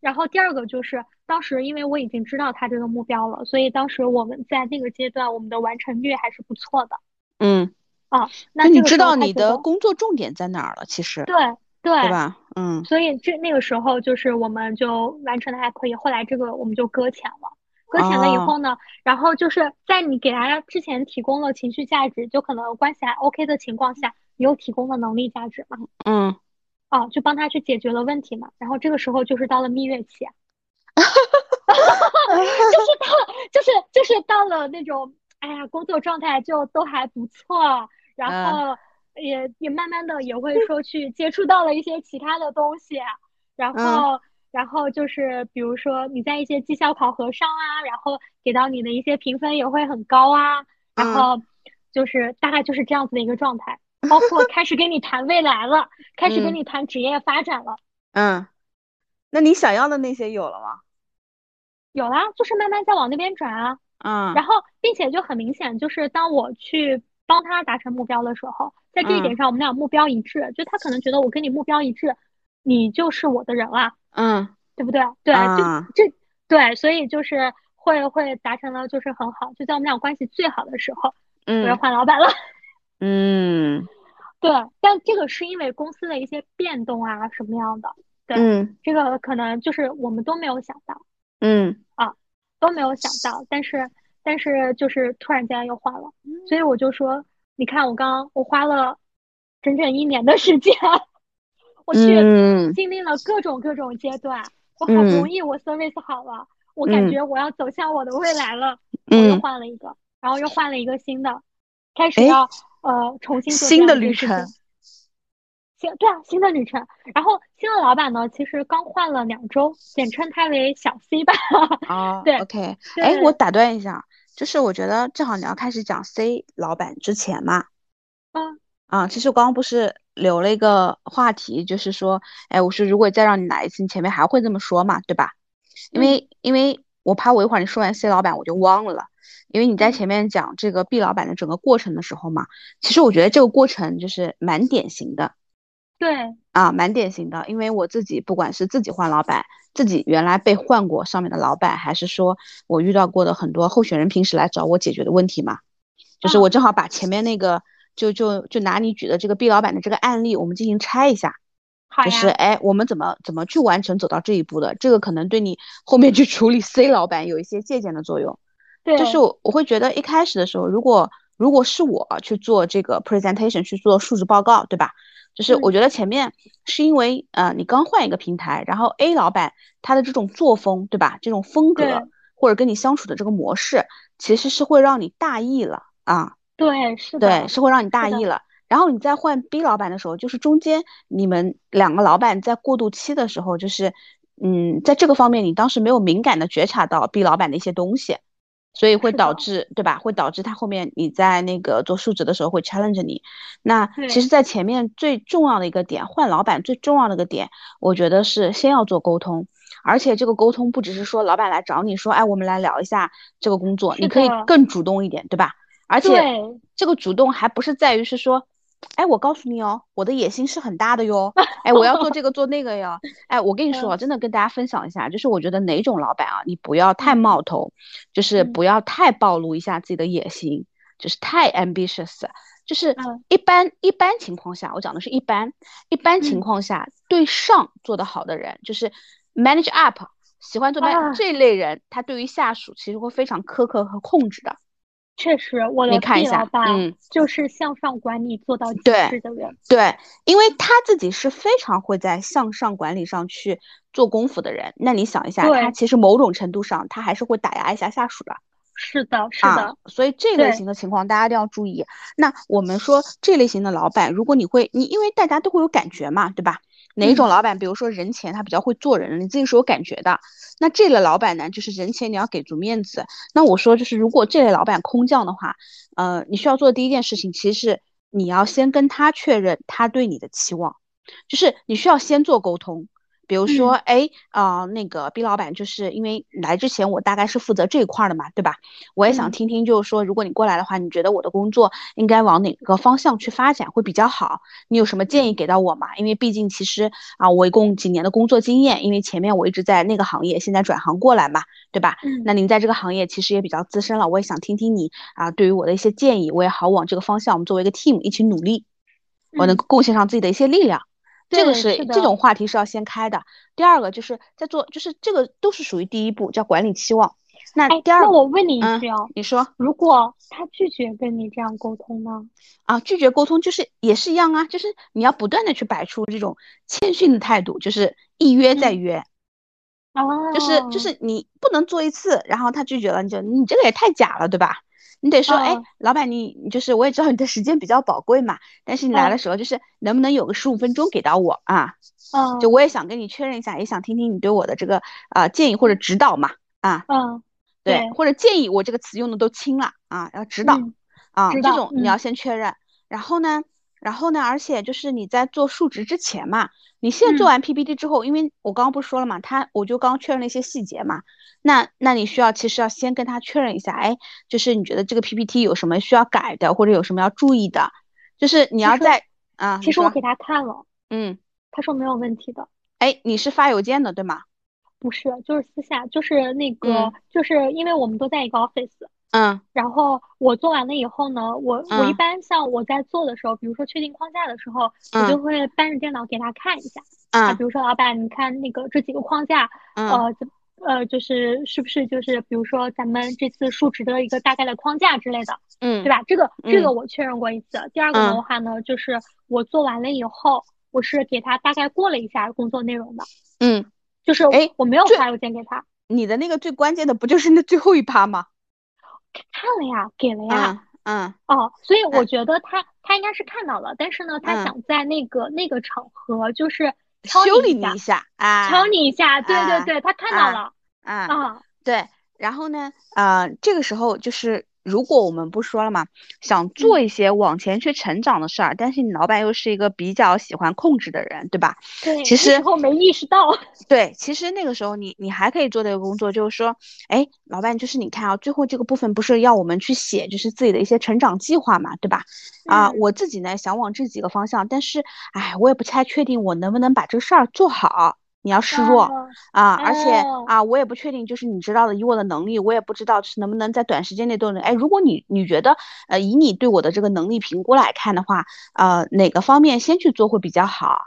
然后第二个就是，当时因为我已经知道他这个目标了，所以当时我们在那个阶段，我们的完成率还是不错的。嗯，啊，那你知道你的工作重点在哪儿了？其实对对，对吧？嗯，所以这那个时候就是我们就完成的还可以，后来这个我们就搁浅了。搁浅了以后呢，然后就是在你给大家之前提供了情绪价值，就可能关系还 OK 的情况下，你又提供了能力价值嘛？嗯。哦，就帮他去解决了问题嘛，然后这个时候就是到了蜜月期，就是到了，就是就是到了那种，哎呀，工作状态就都还不错，然后也也慢慢的也会说去接触到了一些其他的东西，然后然后就是比如说你在一些绩效考核上啊，然后给到你的一些评分也会很高啊，然后就是大概就是这样子的一个状态，包括开始跟你谈未来了，开始跟你谈职业发展了。嗯，那你想要的那些有了吗？有啦，就是慢慢在往那边转啊。嗯，然后并且就很明显，就是当我去帮他达成目标的时候，在这一点上我们俩目标一致，就他可能觉得我跟你目标一致，你就是我的人了。嗯，对不对？对，就这对，所以就是会会达成了，就是很好。就在我们俩关系最好的时候，嗯，我要换老板了。嗯，对，但这个是因为公司的一些变动啊，什么样的？对，嗯，这个可能就是我们都没有想到。嗯啊，都没有想到，但是但是就是突然间又换了，所以我就说，你看我刚我花了整整一年的时间，我去经历了各种各种阶段，我好不容易我 service 好了，我感觉我要走向我的未来了，我又换了一个，然后又换了一个新的，开始要呃重新做新的旅程。新对啊，新的旅程。然后新的老板呢，其实刚换了两周，简称他为小 C 吧。啊，对，OK。哎，我打断一下，就是我觉得正好你要开始讲 C 老板之前嘛。嗯。啊，其实我刚刚不是留了一个话题，就是说，哎，我说如果再让你来一次，你前面还会这么说嘛，对吧？因为因为我怕我一会儿你说完 C 老板我就忘了，因为你在前面讲这个 B 老板的整个过程的时候嘛，其实我觉得这个过程就是蛮典型的。对。啊，蛮典型的，因为我自己不管是自己换老板，自己原来被换过上面的老板，还是说我遇到过的很多候选人平时来找我解决的问题嘛，就是我正好把前面那个就就就拿你举的这个 B 老板的这个案例，我们进行拆一下，就是哎，我们怎么怎么去完成走到这一步的，这个可能对你后面去处理 C 老板有一些借鉴的作用。对，就是我我会觉得一开始的时候，如果如果是我去做这个 presentation 去做述职报告，对吧？就是我觉得前面是因为呃你刚换一个平台，然后 A 老板他的这种作风对吧？这种风格或者跟你相处的这个模式，其实是会让你大意了啊。对，是的。对，是会让你大意了。然后你再换 B 老板的时候，就是中间你们两个老板在过渡期的时候，就是嗯，在这个方面你当时没有敏感的觉察到 B 老板的一些东西。所以会导致，对吧？会导致他后面你在那个做数值的时候会 challenge 你。那其实，在前面最重要的一个点，换老板最重要的一个点，我觉得是先要做沟通，而且这个沟通不只是说老板来找你说，哎，我们来聊一下这个工作，你可以更主动一点，对吧？而且这个主动还不是在于是说。哎，我告诉你哦，我的野心是很大的哟。哎，我要做这个做那个呀。哎，我跟你说，真的跟大家分享一下，就是我觉得哪种老板啊，你不要太冒头，就是不要太暴露一下自己的野心，就是太 ambitious。就是一般一般情况下，我讲的是一般一般情况下，对上做得好的人，就是 manage up 喜欢做 man 这类人，他对于下属其实会非常苛刻和控制的。确实，我的 B 老板就是向上管理做到极致的人。对，因为他自己是非常会在向上管理上去做功夫的人。那你想一下，他其实某种程度上，他还是会打压一下下属的。是的，是的。所以这类型的情况，大家一定要注意。那我们说这类型的老板，如果你会，你因为大家都会有感觉嘛，对吧？哪一种老板，比如说人前他比较会做人，你自己是有感觉的。那这类老板呢，就是人前你要给足面子。那我说就是，如果这类老板空降的话，呃，你需要做的第一件事情，其实是你要先跟他确认他对你的期望，就是你需要先做沟通。比如说，哎，啊，那个 B 老板，就是因为来之前我大概是负责这一块的嘛，对吧？我也想听听，就是说，如果你过来的话，你觉得我的工作应该往哪个方向去发展会比较好？你有什么建议给到我吗？因为毕竟其实啊，我一共几年的工作经验，因为前面我一直在那个行业，现在转行过来嘛，对吧？嗯。那您在这个行业其实也比较资深了，我也想听听你啊，对于我的一些建议，我也好往这个方向，我们作为一个 team 一起努力，我能贡献上自己的一些力量。这个是这种话题是要先开的。第二个就是在做，就是这个都是属于第一步，叫管理期望。那第二，那我问你一句哦，你说，如果他拒绝跟你这样沟通呢？啊，拒绝沟通就是也是一样啊，就是你要不断的去摆出这种谦逊的态度，就是一约再约。哦，就是就是你不能做一次，然后他拒绝了，你就你这个也太假了，对吧？你得说，哎，老板，你你就是我也知道你的时间比较宝贵嘛，但是你来的时候就是能不能有个十五分钟给到我啊？嗯，就我也想跟你确认一下，也想听听你对我的这个啊建议或者指导嘛啊？嗯，对，或者建议我这个词用的都轻了啊，要指导啊，这种你要先确认，然后呢？然后呢？而且就是你在做数值之前嘛，你现在做完 PPT 之后，因为我刚刚不是说了嘛，他我就刚确认了一些细节嘛，那那你需要其实要先跟他确认一下，哎，就是你觉得这个 PPT 有什么需要改的，或者有什么要注意的，就是你要在啊，其实我给他看了，嗯，他说没有问题的，哎，你是发邮件的对吗？不是，就是私下，就是那个，就是因为我们都在一个 office。嗯，然后我做完了以后呢，我我一般像我在做的时候，比如说确定框架的时候，我就会搬着电脑给他看一下。啊，比如说老板，你看那个这几个框架，呃，呃，就是是不是就是比如说咱们这次数值的一个大概的框架之类的，嗯，对吧？这个这个我确认过一次。第二个的话呢，就是我做完了以后，我是给他大概过了一下工作内容的。嗯，就是哎，我没有发邮件给他。你的那个最关键的不就是那最后一趴吗？看了呀，给了呀，嗯，哦，所以我觉得他他应该是看到了，但是呢，他想在那个那个场合就是修理你一下啊，敲你一下，对对对，他看到了，啊，对，然后呢，呃，这个时候就是。如果我们不说了嘛，想做一些往前去成长的事儿，但是你老板又是一个比较喜欢控制的人，对吧？对，其实后没意识到。对，其实那个时候你你还可以做的一个工作就是说，哎，老板，就是你看啊，最后这个部分不是要我们去写，就是自己的一些成长计划嘛，对吧？啊，我自己呢想往这几个方向，但是哎，我也不太确定我能不能把这个事儿做好。你要示弱啊，而且啊，我也不确定，就是你知道的，以我的能力，我也不知道是能不能在短时间内都能。哎，如果你你觉得，呃，以你对我的这个能力评估来看的话，呃，哪个方面先去做会比较好？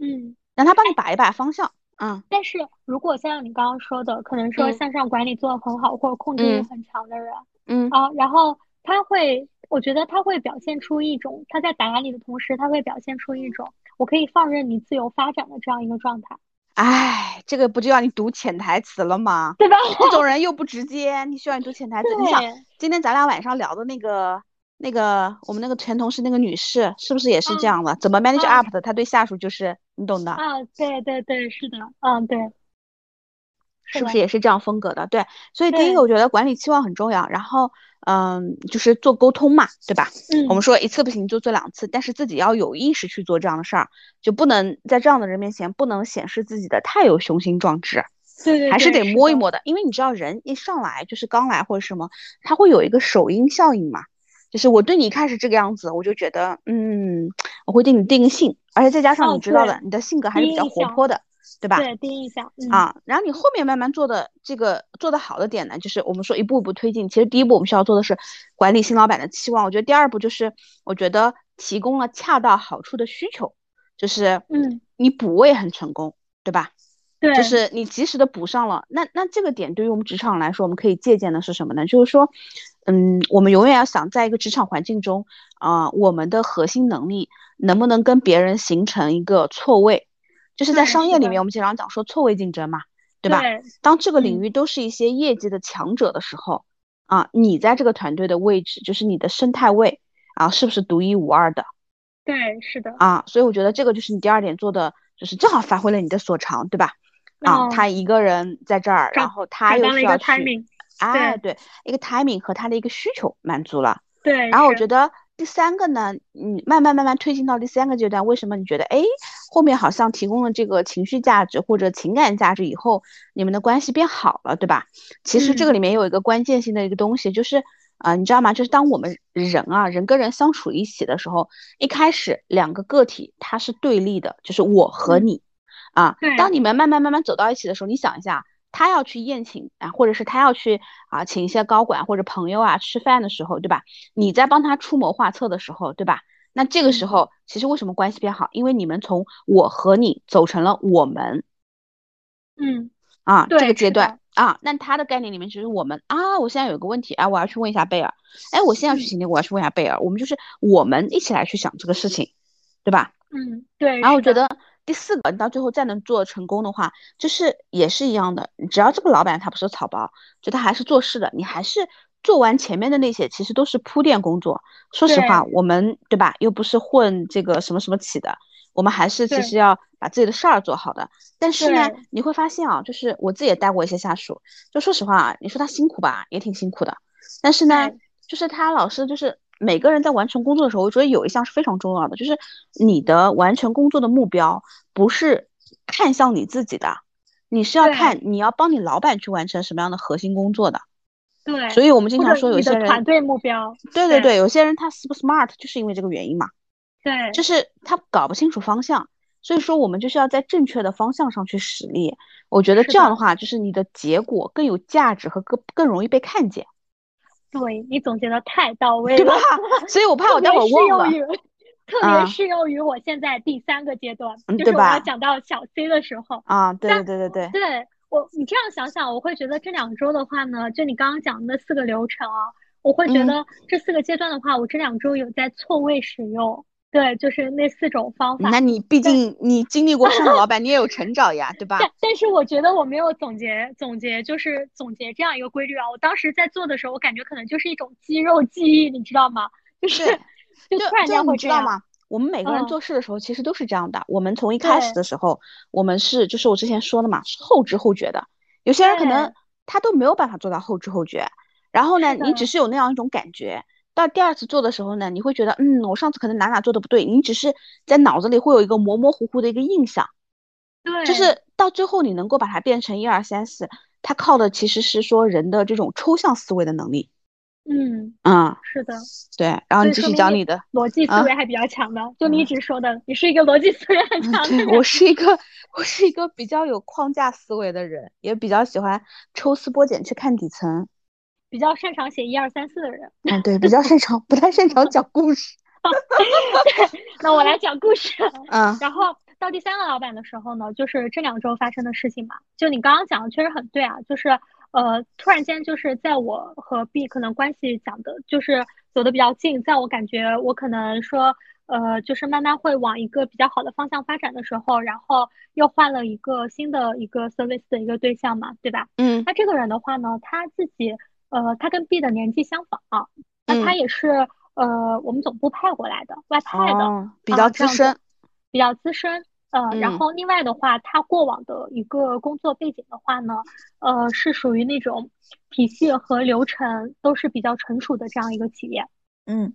嗯，让他帮你把一把方向。嗯，但是如果像你刚刚说的，可能说向上管理做的很好，或者控制欲很强的人，嗯啊，然后他会，我觉得他会表现出一种他在打压你的同时，他会表现出一种我可以放任你自由发展的这样一个状态。哎，这个不就要你读潜台词了吗？对吧？这种人又不直接，你需要你读潜台词。你想，今天咱俩晚上聊的那个、那个，我们那个前同事那个女士，是不是也是这样的？怎么 manage up 的？她对下属就是你懂的。啊，对对对，是的，嗯，对。是不是也是这样风格的？对，所以第一个我觉得管理期望很重要，然后嗯，就是做沟通嘛，对吧？嗯，我们说一次不行就做两次，但是自己要有意识去做这样的事儿，就不能在这样的人面前不能显示自己的太有雄心壮志，对对，还是得摸一摸的，因为你知道人一上来就是刚来或者什么，他会有一个首因效应嘛，就是我对你一开始这个样子，我就觉得嗯，我会对你定性，而且再加上你知道的，你的性格还是比较活泼的。对吧？对，第一印象啊，然后你后面慢慢做的这个做的好的点呢，就是我们说一步一步推进。其实第一步我们需要做的是管理新老板的期望，我觉得第二步就是我觉得提供了恰到好处的需求，就是嗯，你补位很成功，对吧？对，就是你及时的补上了。那那这个点对于我们职场来说，我们可以借鉴的是什么呢？就是说，嗯，我们永远要想在一个职场环境中啊，我们的核心能力能不能跟别人形成一个错位。就是在商业里面，我们经常讲说错位竞争嘛，对吧？当这个领域都是一些业绩的强者的时候，啊，你在这个团队的位置，就是你的生态位啊，是不是独一无二的？对，是的。啊，所以我觉得这个就是你第二点做的，就是正好发挥了你的所长，对吧？啊，他一个人在这儿，然后他又需要去，哎，对，一个 timing 和他的一个需求满足了。对，然后我觉得。第三个呢，你慢慢慢慢推进到第三个阶段，为什么你觉得哎，后面好像提供了这个情绪价值或者情感价值以后，你们的关系变好了，对吧？其实这个里面有一个关键性的一个东西，就是啊，你知道吗？就是当我们人啊，人跟人相处一起的时候，一开始两个个体它是对立的，就是我和你啊。当你们慢慢慢慢走到一起的时候，你想一下。他要去宴请啊，或者是他要去啊，请一些高管或者朋友啊吃饭的时候，对吧？你在帮他出谋划策的时候，对吧？那这个时候其实为什么关系变好？因为你们从我和你走成了我们，嗯，啊，这个阶段啊，那他的概念里面就是我们啊，我现在有个问题，哎，我要去问一下贝尔，哎，我现在要去请你，我要去问一下贝尔，我们就是我们一起来去想这个事情，对吧？嗯，对。然后我觉得第四个，你到最后再能做成功的话，就是也是一样的。只要这个老板他不是草包，就他还是做事的，你还是做完前面的那些，其实都是铺垫工作。说实话，我们对吧？又不是混这个什么什么起的，我们还是其实要把自己的事儿做好的。但是呢，你会发现啊，就是我自己也带过一些下属，就说实话啊，你说他辛苦吧，也挺辛苦的。但是呢，就是他老是就是。每个人在完成工作的时候，我觉得有一项是非常重要的，就是你的完成工作的目标不是看向你自己的，你是要看你要帮你老板去完成什么样的核心工作的。对，所以我们经常说有些人团队目标。对对对，有些人他 smart 就是因为这个原因嘛。对，就是他搞不清楚方向，所以说我们就是要在正确的方向上去使力。我觉得这样的话，就是你的结果更有价值和更更容易被看见。对你总结的太到位了，对吧？所以我怕我待会儿忘了。特别适用于我现在第三个阶段，就是我要讲到小 C 的时候啊。对对对对对。对我，你这样想想，我会觉得这两周的话呢，就你刚刚讲的四个流程啊，我会觉得这四个阶段的话，我这两周有在错位使用。对，就是那四种方法。那你毕竟你经历过上个老板，你也有成长呀，对吧？但但是我觉得我没有总结总结，就是总结这样一个规律啊。我当时在做的时候，我感觉可能就是一种肌肉记忆，你知道吗？就是就突然间会知道吗？我们每个人做事的时候其实都是这样的。我们从一开始的时候，我们是就是我之前说的嘛，是后知后觉的。有些人可能他都没有办法做到后知后觉，然后呢，你只是有那样一种感觉。到第二次做的时候呢，你会觉得，嗯，我上次可能哪哪做的不对，你只是在脑子里会有一个模模糊糊的一个印象，对，就是到最后你能够把它变成一二三四，它靠的其实是说人的这种抽象思维的能力，嗯嗯，是的，对，然后你继续讲你的逻辑思维还比较强的，就你一直说的，你是一个逻辑思维很强的人，我是一个我是一个比较有框架思维的人，也比较喜欢抽丝剥茧去看底层。比较擅长写一二三四的人，嗯，对，比较擅长，不太擅长讲故事。对 那我来讲故事。嗯，然后到第三个老板的时候呢，就是这两周发生的事情嘛。就你刚刚讲的确实很对啊，就是呃，突然间就是在我和 B 可能关系讲的，就是走的比较近，在我感觉我可能说呃，就是慢慢会往一个比较好的方向发展的时候，然后又换了一个新的一个 service 的一个对象嘛，对吧？嗯，那这个人的话呢，他自己。呃，他跟 B 的年纪相仿啊，那他也是呃我们总部派过来的，外派的，比较资深，比较资深。呃，然后另外的话，他过往的一个工作背景的话呢，呃，是属于那种体系和流程都是比较成熟的这样一个企业。嗯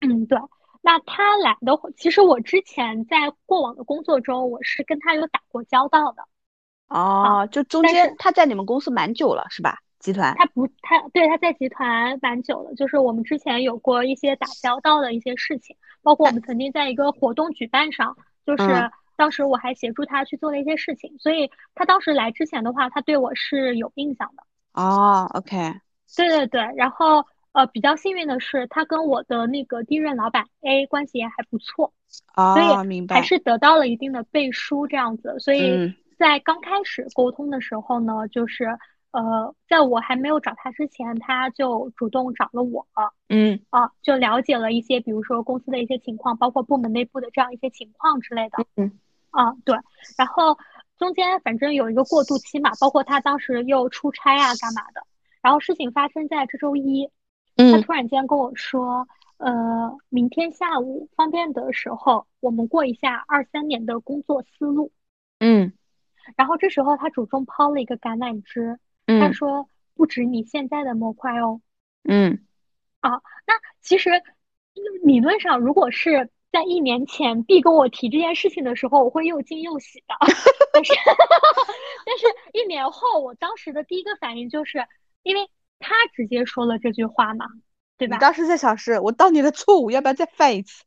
嗯，对。那他来的话，其实我之前在过往的工作中，我是跟他有打过交道的。哦，就中间他在你们公司蛮久了，是吧？集团，他不，他对他在集团蛮久了，就是我们之前有过一些打交道的一些事情，包括我们曾经在一个活动举办上，就是当时我还协助他去做了一些事情，所以他当时来之前的话，他对我是有印象的。哦，OK，对对对，然后呃，比较幸运的是，他跟我的那个第一任老板 A 关系也还不错，所以明白，还是得到了一定的背书这样子，所以在刚开始沟通的时候呢，就是。呃，在我还没有找他之前，他就主动找了我，嗯。啊，就了解了一些，比如说公司的一些情况，包括部门内部的这样一些情况之类的，嗯啊，对，然后中间反正有一个过渡期嘛，包括他当时又出差啊，干嘛的，然后事情发生在这周一，他突然间跟我说，呃，明天下午方便的时候，我们过一下二三年的工作思路，嗯，然后这时候他主动抛了一个橄榄枝。他说不止你现在的模块哦，嗯，啊，那其实理论上，如果是在一年前 B 跟我提这件事情的时候，我会又惊又喜的，但是 但是一年后，我当时的第一个反应就是，因为他直接说了这句话嘛，对吧？你当时在想是，我当年的错误，要不要再犯一次？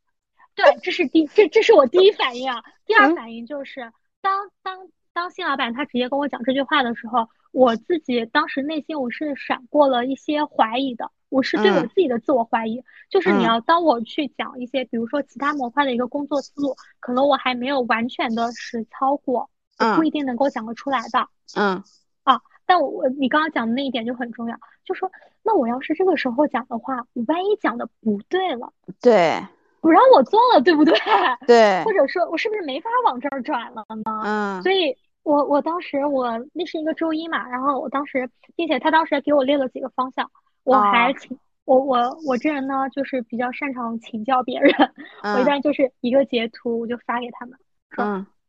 对，这是第这这是我第一反应啊，第二反应就是当当当新老板他直接跟我讲这句话的时候。我自己当时内心我是闪过了一些怀疑的，我是对我自己的自我怀疑，就是你要当我去讲一些，比如说其他模块的一个工作思路，可能我还没有完全的实操过，不一定能够讲得出来的。嗯，啊，但我我你刚刚讲的那一点就很重要，就说那我要是这个时候讲的话，我万一讲的不对了，对，不让我做了，对不对？对。或者说我是不是没法往这儿转了呢？嗯。所以我我当时我那是一个周一嘛，然后我当时，并且他当时给我列了几个方向，我还请我我我这人呢，就是比较擅长请教别人，我一般就是一个截图我就发给他们，说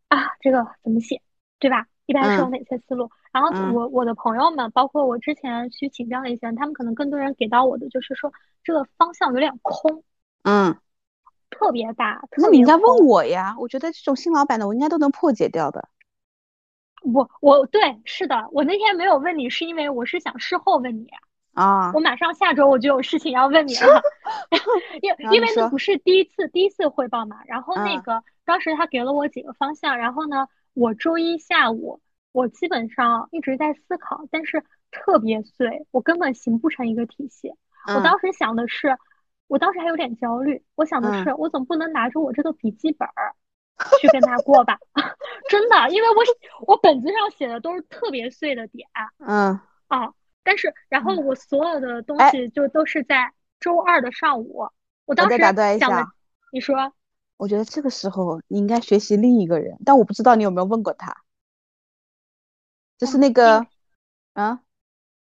啊这个怎么写，对吧？一般是有哪些思路？然后我我的朋友们，包括我之前去请教的一些人，他们可能更多人给到我的就是说这个方向有点空，嗯，特别大。那你应该问我呀，我觉得这种新老板的我应该都能破解掉的。我我对是的，我那天没有问你，是因为我是想事后问你啊。我马上下周我就有事情要问你了，因因为那不是第一次第一次汇报嘛。然后那个当时他给了我几个方向，然后呢，我周一下午我基本上一直在思考，但是特别碎，我根本形不成一个体系。我当时想的是，我当时还有点焦虑，我想的是，我总不能拿着我这个笔记本儿。去跟他过吧，真的，因为我我本子上写的都是特别碎的点，嗯。啊，但是然后我所有的东西就都是在周二的上午。我当时打断一下，你说，我觉得这个时候你应该学习另一个人，但我不知道你有没有问过他，就是那个，啊，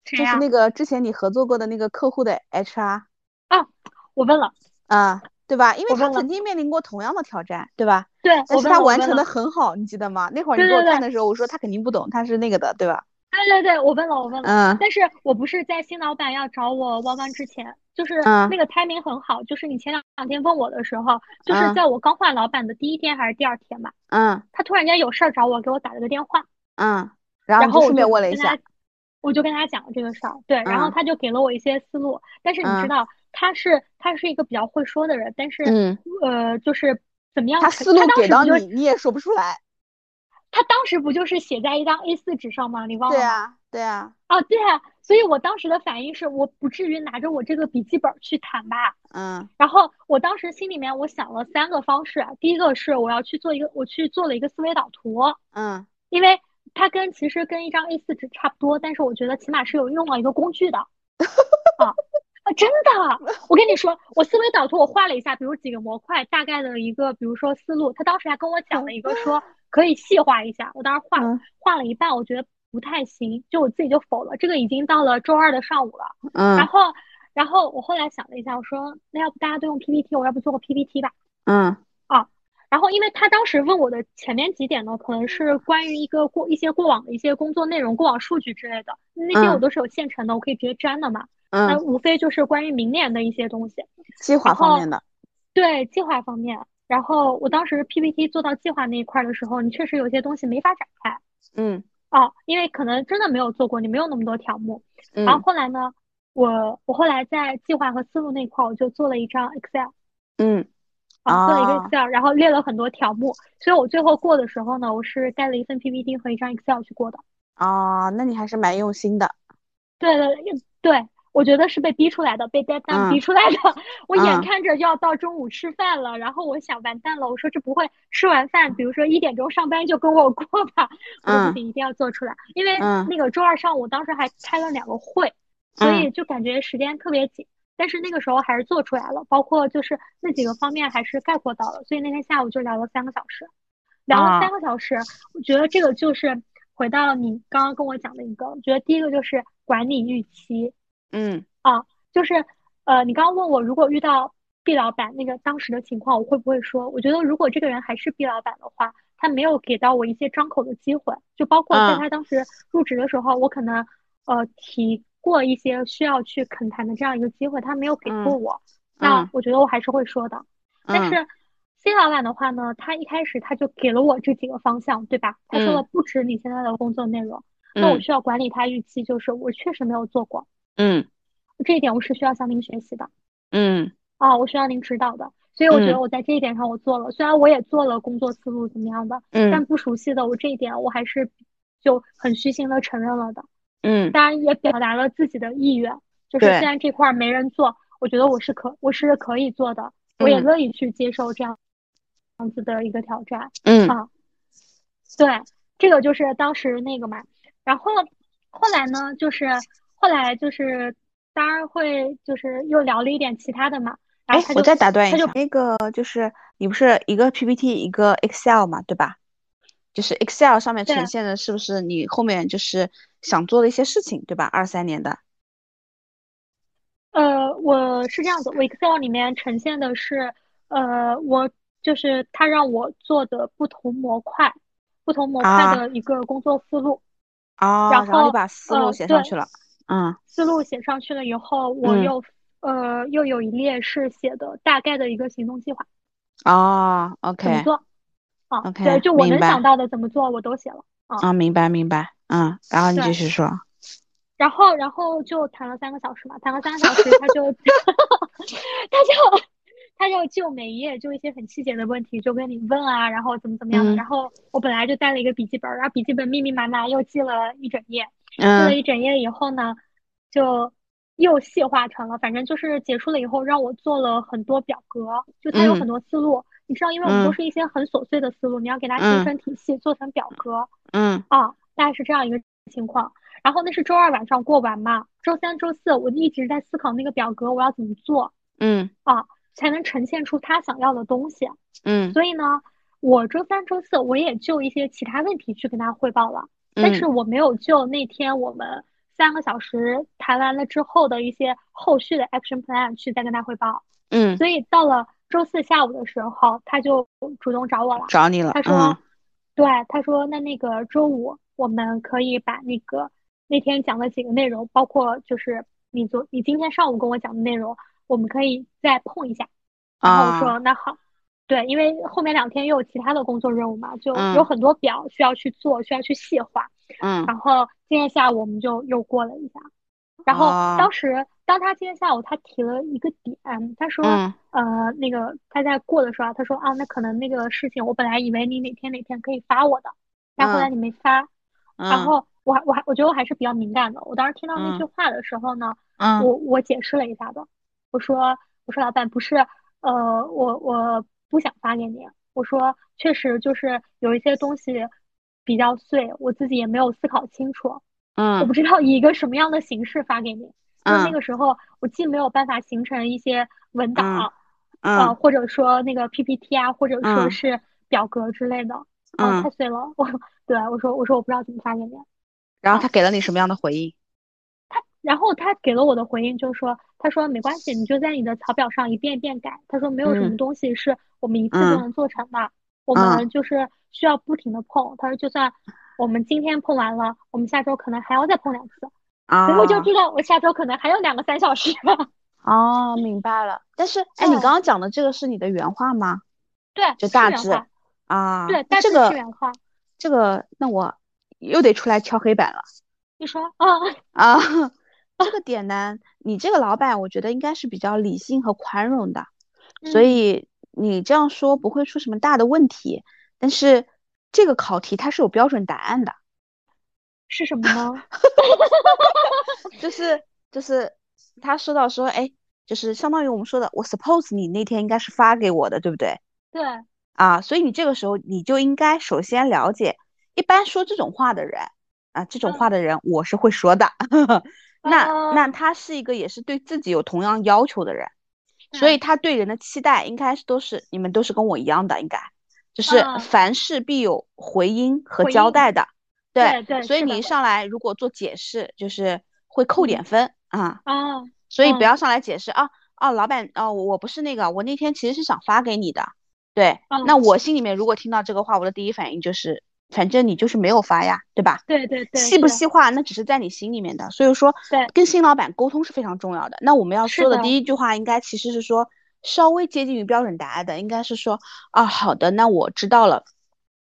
就是那个之前你合作过的那个客户的 HR 啊，我问了啊。对吧？因为他曾经面临过同样的挑战，对吧？对，但是他完成的很好，你记得吗？那会儿你给我看的时候，我说他肯定不懂，他是那个的，对吧？对对对，我问了，我问了。嗯。但是我不是在新老板要找我弯弯之前，就是那个 timing 很好，就是你前两两天问我的时候，就是在我刚换老板的第一天还是第二天吧？嗯。他突然间有事儿找我，给我打了个电话。嗯。然后顺便问了一下，我就跟他讲了这个事儿，对，然后他就给了我一些思路，但是你知道。他是他是一个比较会说的人，但是嗯呃，就是怎么样？他思路给到你，你也说不出来。他当时不就是写在一张 A 四纸上吗？你忘了？对啊，对啊。啊，对啊。所以我当时的反应是，我不至于拿着我这个笔记本去谈吧。嗯。然后我当时心里面我想了三个方式，第一个是我要去做一个，我去做了一个思维导图。嗯。因为它跟其实跟一张 A 四纸差不多，但是我觉得起码是有用了一个工具的。啊。啊，真的！我跟你说，我思维导图我画了一下，比如几个模块，大概的一个，比如说思路。他当时还跟我讲了一个，说可以细化一下。我当时画画了一半，我觉得不太行，就我自己就否了。这个已经到了周二的上午了。嗯。然后，然后我后来想了一下，我说那要不大家都用 PPT，我要不做个 PPT 吧？嗯。啊，然后因为他当时问我的前面几点呢，可能是关于一个过一些过往的一些工作内容、过往数据之类的，那些我都是有现成的，我可以直接粘的嘛。那无非就是关于明年的一些东西，计划方面的。对计划方面，然后我当时 PPT 做到计划那一块的时候，你确实有些东西没法展开。嗯。哦，因为可能真的没有做过，你没有那么多条目。然后后来呢，我我后来在计划和思路那块，我就做了一张 Excel。嗯。啊。做了一个 Excel，然后列了很多条目，所以我最后过的时候呢，我是带了一份 PPT 和一张 Excel 去过的。啊，那你还是蛮用心的。对对对。我觉得是被逼出来的，被 deadline 逼出来的。我眼看着要到中午吃饭了，然后我想完蛋了，我说这不会吃完饭，比如说一点钟上班就跟我过吧？我自己，一定要做出来，因为那个周二上午当时还开了两个会，所以就感觉时间特别紧。但是那个时候还是做出来了，包括就是那几个方面还是概括到了，所以那天下午就聊了三个小时，聊了三个小时。我觉得这个就是回到你刚刚跟我讲的一个，我觉得第一个就是管理预期。嗯啊，就是，呃，你刚刚问我，如果遇到 B 老板那个当时的情况，我会不会说？我觉得如果这个人还是 B 老板的话，他没有给到我一些张口的机会，就包括在他当时入职的时候，我可能呃提过一些需要去恳谈的这样一个机会，他没有给过我，那我觉得我还是会说的。但是 C 老板的话呢，他一开始他就给了我这几个方向，对吧？他说了不止你现在的工作内容，那我需要管理他预期，就是我确实没有做过。嗯，这一点我是需要向您学习的。嗯，啊，我需要您指导的。所以我觉得我在这一点上我做了，虽然我也做了工作思路怎么样的，嗯，但不熟悉的我这一点我还是就很虚心的承认了的。嗯，当然也表达了自己的意愿，就是虽然这块没人做，我觉得我是可我是可以做的，我也乐意去接受这样样子的一个挑战。嗯啊，对，这个就是当时那个嘛，然后后来呢，就是。后来就是，当然会就是又聊了一点其他的嘛。哎，我再打断一下，那个就是你不是一个 PPT 一个 Excel 嘛，对吧？就是 Excel 上面呈现的是不是你后面就是想做的一些事情，对吧？二三年的。呃，我是这样子，我 Excel 里面呈现的是，呃，我就是他让我做的不同模块，不同模块的一个工作思路。啊，然后你把思路写上去了。嗯。思路写上去了以后，我又呃又有一列是写的大概的一个行动计划。哦，OK。怎么做？啊，OK。对，就我能想到的怎么做，我都写了。啊，明白明白。嗯，然后你继续说。然后，然后就谈了三个小时嘛，谈了三个小时，他就，他就，他就就每一页就一些很细节的问题就跟你问啊，然后怎么怎么样的。然后我本来就带了一个笔记本，然后笔记本密密麻麻又记了一整页，记了一整页以后呢，就又细化成了，反正就是结束了以后让我做了很多表格，就他有很多思路，你知道，因为我们都是一些很琐碎的思路，你要给它形成体系，做成表格。嗯。啊，大概是这样一个情况。然后那是周二晚上过完嘛，周三、周四我一直在思考那个表格我要怎么做，嗯啊，才能呈现出他想要的东西，嗯。所以呢，我周三、周四我也就一些其他问题去跟他汇报了，但是我没有就那天我们三个小时谈完了之后的一些后续的 action plan 去再跟他汇报，嗯。所以到了周四下午的时候，他就主动找我了，找你了。他说，对，他说那那个周五我们可以把那个。那天讲的几个内容，包括就是你昨你今天上午跟我讲的内容，我们可以再碰一下。然后我说那好，对，因为后面两天又有其他的工作任务嘛，就有很多表需要去做，需要去细化。嗯。然后今天下午我们就又过了一下。然后当时当他今天下午他提了一个点，他说呃那个他在过的时候，他说啊那可能那个事情我本来以为你哪天哪天可以发我的，但后来你没发，然后。我还我还我觉得我还是比较敏感的。我当时听到那句话的时候呢，我我解释了一下的，我说我说老板不是，呃，我我不想发给你。我说确实就是有一些东西比较碎，我自己也没有思考清楚。嗯，我不知道以一个什么样的形式发给你。就那个时候我既没有办法形成一些文档，啊，或者说那个 PPT 啊，或者说是表格之类的，嗯，太碎了。我对我说我说我不知道怎么发给你。然后他给了你什么样的回应？他，然后他给了我的回应就是说，他说没关系，你就在你的草表上一遍一遍改。他说没有什么东西是我们一次就能做成的，我们就是需要不停的碰。他说就算我们今天碰完了，我们下周可能还要再碰两次。啊，所以我就知道我下周可能还有两个三小时。哦，明白了。但是，哎，你刚刚讲的这个是你的原话吗？对，就大致啊。对，大致是原话。这个，那我。又得出来敲黑板了。你说啊啊，这个点呢，你这个老板我觉得应该是比较理性和宽容的，所以你这样说不会出什么大的问题。但是这个考题它是有标准答案的，是什么呢？就是就是他说到说，哎，就是相当于我们说的，我 suppose 你那天应该是发给我的，对不对？对。啊，所以你这个时候你就应该首先了解。一般说这种话的人啊，这种话的人我是会说的。那那他是一个也是对自己有同样要求的人，所以他对人的期待应该是都是你们都是跟我一样的，应该就是凡事必有回音和交代的。对对。所以你一上来如果做解释，就是会扣点分啊。啊。所以不要上来解释啊啊，老板哦，我不是那个，我那天其实是想发给你的。对。那我心里面如果听到这个话，我的第一反应就是。反正你就是没有发呀，对吧？对对对，细不细化那只是在你心里面的，所以说，对，跟新老板沟通是非常重要的。那我们要说的第一句话，应该其实是说稍微接近于标准答案的，应该是说啊，好的，那我知道了，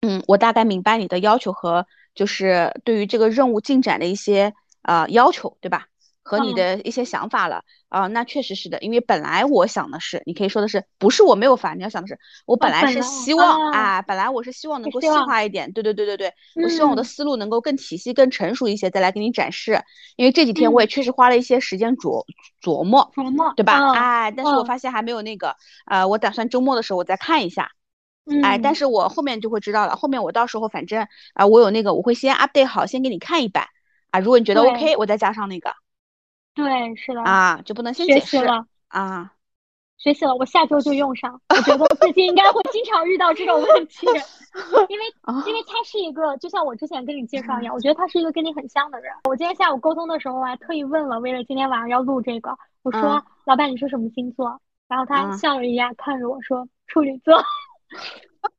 嗯，我大概明白你的要求和就是对于这个任务进展的一些呃要求，对吧？和你的一些想法了。啊，那确实是的，因为本来我想的是，你可以说的是，不是我没有烦，你要想的是，我本来是希望啊，本来我是希望能够细化一点，对对对对对，我希望我的思路能够更体系、更成熟一些，再来给你展示。因为这几天我也确实花了一些时间琢琢磨，琢磨，对吧？哎，但是我发现还没有那个，呃，我打算周末的时候我再看一下，哎，但是我后面就会知道了，后面我到时候反正啊，我有那个，我会先 update 好，先给你看一版。啊，如果你觉得 OK，我再加上那个。对，是的啊，就不能先解释了啊，学习了，我下周就用上。我觉得我最近应该会经常遇到这种问题，因为 因为他是一个，就像我之前跟你介绍一样，我觉得他是一个跟你很像的人。我今天下午沟通的时候，我还特意问了，为了今天晚上要录这个，我说老板你是什么星座？然后他笑了一下，看着我说处女座。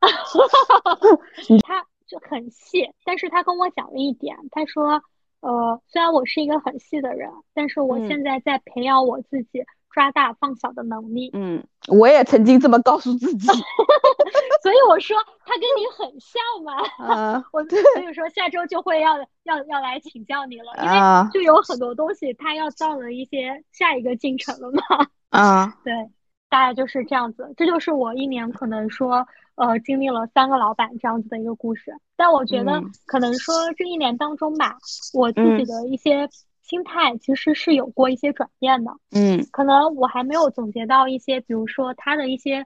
他就很细，但是他跟我讲了一点，他说，呃，虽然我是一个很细的人，但是我现在在培养我自己。抓大放小的能力，嗯，我也曾经这么告诉自己，所以我说他跟你很像嘛，啊，我所以说下周就会要要要来请教你了，因为就有很多东西他要到了一些下一个进程了嘛，啊，对，大概就是这样子，这就是我一年可能说呃经历了三个老板这样子的一个故事，但我觉得可能说这一年当中吧，我自己的一些。心态其实是有过一些转变的，嗯，可能我还没有总结到一些，比如说他的一些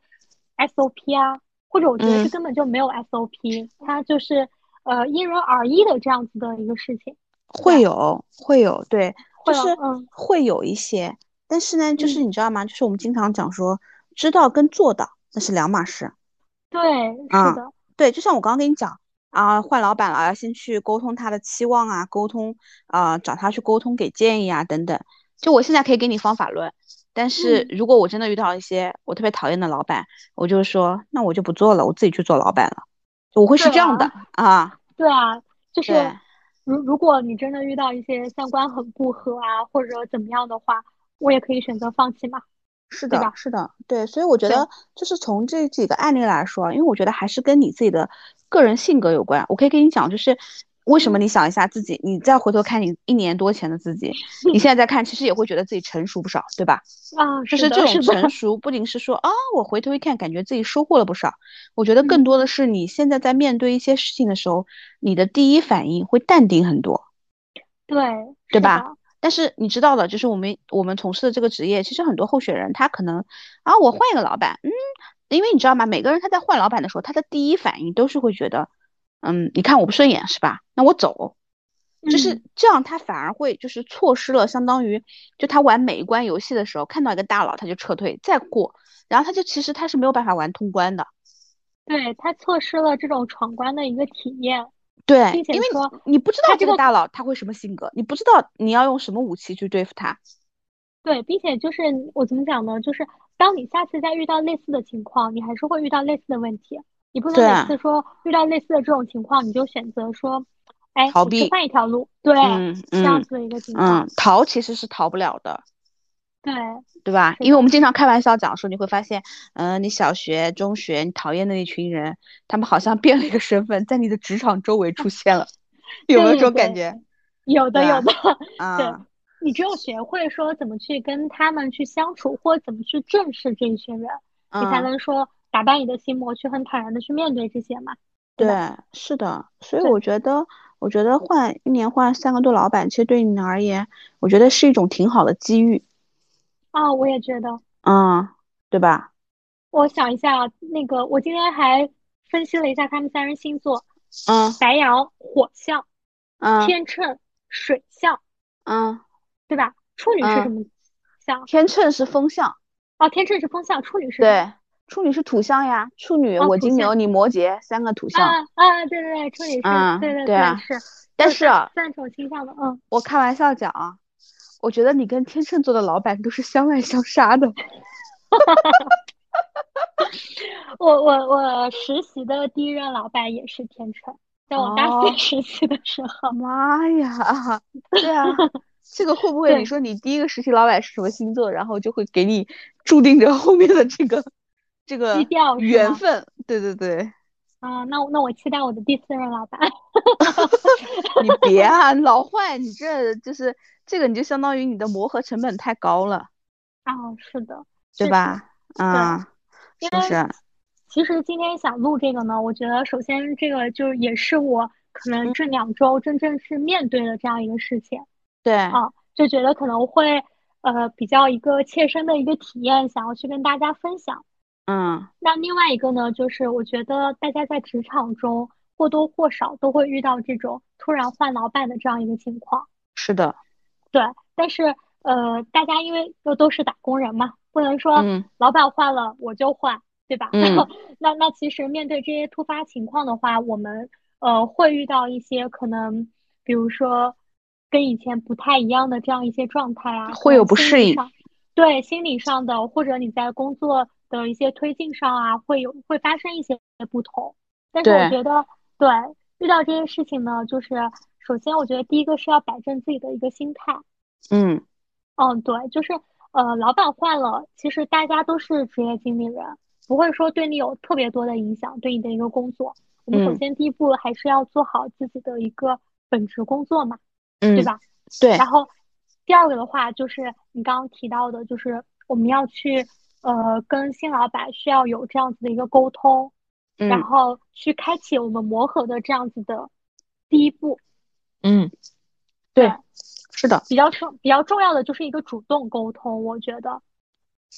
SOP 啊，或者我觉得是根本就没有 SOP，它就是呃因人而异的这样子的一个事情。会有，会有，对，就是会有一些，但是呢，就是你知道吗？就是我们经常讲说，知道跟做到那是两码事。对，是的，对，就像我刚刚跟你讲。啊，换老板了，要先去沟通他的期望啊，沟通啊，找他去沟通给建议啊，等等。就我现在可以给你方法论，但是如果我真的遇到一些我特别讨厌的老板，我就说那我就不做了，我自己去做老板了。我会是这样的啊。对啊，就是如如果你真的遇到一些三观很不合啊，或者怎么样的话，我也可以选择放弃嘛。是的，是的，对，所以我觉得就是从这几个案例来说，因为我觉得还是跟你自己的个人性格有关。我可以跟你讲，就是为什么你想一下自己，你再回头看你一年多前的自己，你现在再看，其实也会觉得自己成熟不少，对吧？啊，就是这种成熟，不仅是说啊，我回头一看，感觉自己收获了不少。我觉得更多的是你现在在面对一些事情的时候，你的第一反应会淡定很多。对，对吧？但是你知道的，就是我们我们从事的这个职业，其实很多候选人他可能啊，我换一个老板，嗯，因为你知道吗？每个人他在换老板的时候，他的第一反应都是会觉得，嗯，你看我不顺眼是吧？那我走，就是这样，他反而会就是错失了相当于就他玩每一关游戏的时候，看到一个大佬他就撤退再过，然后他就其实他是没有办法玩通关的，对他错失了这种闯关的一个体验。对，因为你不知道这个大佬他会什么性格，你不知道你要用什么武器去对付他。对，并且就是我怎么讲呢？就是当你下次再遇到类似的情况，你还是会遇到类似的问题。你不能每次说遇到类似的这种情况，你就选择说，哎，逃避，换一条路。对，这样子的一个情况。嗯，逃其实是逃不了的。对，对吧？因为我们经常开玩笑讲说，你会发现，嗯，你小学、中学你讨厌的那群人，他们好像变了一个身份，在你的职场周围出现了，有没有这种感觉？有的，有的。啊，对你只有学会说怎么去跟他们去相处，或怎么去正视这一群人，你才能说打败你的心魔，去很坦然的去面对这些嘛。对，是的。所以我觉得，我觉得换一年换三个多老板，其实对你而言，我觉得是一种挺好的机遇。啊，我也觉得，嗯，对吧？我想一下，那个，我今天还分析了一下他们三人星座，嗯，白羊火象，嗯，天秤水象，嗯，对吧？处女是什么象？天秤是风象，哦，天秤是风象，处女是？对，处女是土象呀，处女我金牛你摩羯三个土象，啊啊，对对对，处女是，对对对是，但是三种倾向的，嗯，我开玩笑讲啊。我觉得你跟天秤座的老板都是相爱相杀的。我我我实习的第一任老板也是天秤，在我大四实习的时候。妈呀！对啊，这个会不会你说你第一个实习老板是什么星座，然后就会给你注定着后面的这个这个缘分？对对对。啊，那那我期待我的第四任老板。你别啊，老坏，你这就是这个，你就相当于你的磨合成本太高了。啊，是的，对吧？啊，是不是？其实今天想录这个呢，我觉得首先这个就是也是我可能这两周真正是面对的这样一个事情。对。啊，就觉得可能会呃比较一个切身的一个体验，想要去跟大家分享。嗯，那另外一个呢，就是我觉得大家在职场中或多或少都会遇到这种突然换老板的这样一个情况。是的，对。但是呃，大家因为都都是打工人嘛，不能说老板换了我就换，对吧？嗯。那那其实面对这些突发情况的话，我们呃会遇到一些可能，比如说跟以前不太一样的这样一些状态啊，会有不适应。对心理上的，或者你在工作的一些推进上啊，会有会发生一些不同。但是我觉得，对遇到这些事情呢，就是首先我觉得第一个是要摆正自己的一个心态。嗯。嗯，对，就是呃，老板换了，其实大家都是职业经理人，不会说对你有特别多的影响，对你的一个工作。我们首先第一步还是要做好自己的一个本职工作嘛，对吧？对。然后第二个的话，就是你刚刚提到的，就是我们要去呃跟新老板需要有这样子的一个沟通，然后去开启我们磨合的这样子的第一步。嗯，对。是的，比较重比较重要的就是一个主动沟通，我觉得。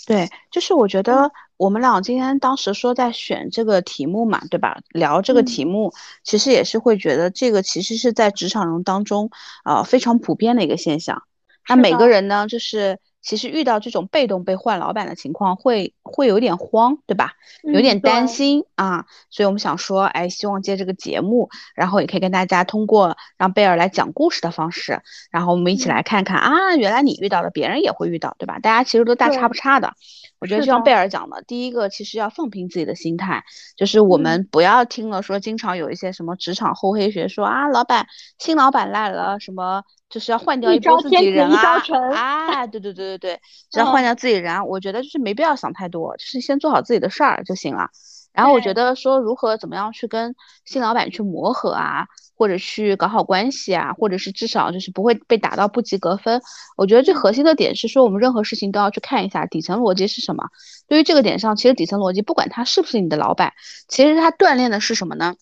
对，就是我觉得我们俩今天当时说在选这个题目嘛，对吧？聊这个题目，其实也是会觉得这个其实是在职场人当中啊非常普遍的一个现象。那每个人呢，就是。其实遇到这种被动被换老板的情况，会会有点慌，对吧？有点担心啊，所以我们想说，哎，希望借这个节目，然后也可以跟大家通过让贝尔来讲故事的方式，然后我们一起来看看啊，原来你遇到了，别人也会遇到，对吧？大家其实都大差不差的。我觉得就像贝尔讲的，第一个其实要放平自己的心态，就是我们不要听了说经常有一些什么职场厚黑学，说啊，老板新老板来了，什么就是要换掉一波自己人啊，啊，对对对对对，只要换掉自己人，我觉得就是没必要想太多，就是先做好自己的事儿就行了。然后我觉得说如何怎么样去跟新老板去磨合啊。或者去搞好关系啊，或者是至少就是不会被打到不及格分。我觉得最核心的点是说，我们任何事情都要去看一下底层逻辑是什么。对于这个点上，其实底层逻辑不管他是不是你的老板，其实他锻炼的是什么呢？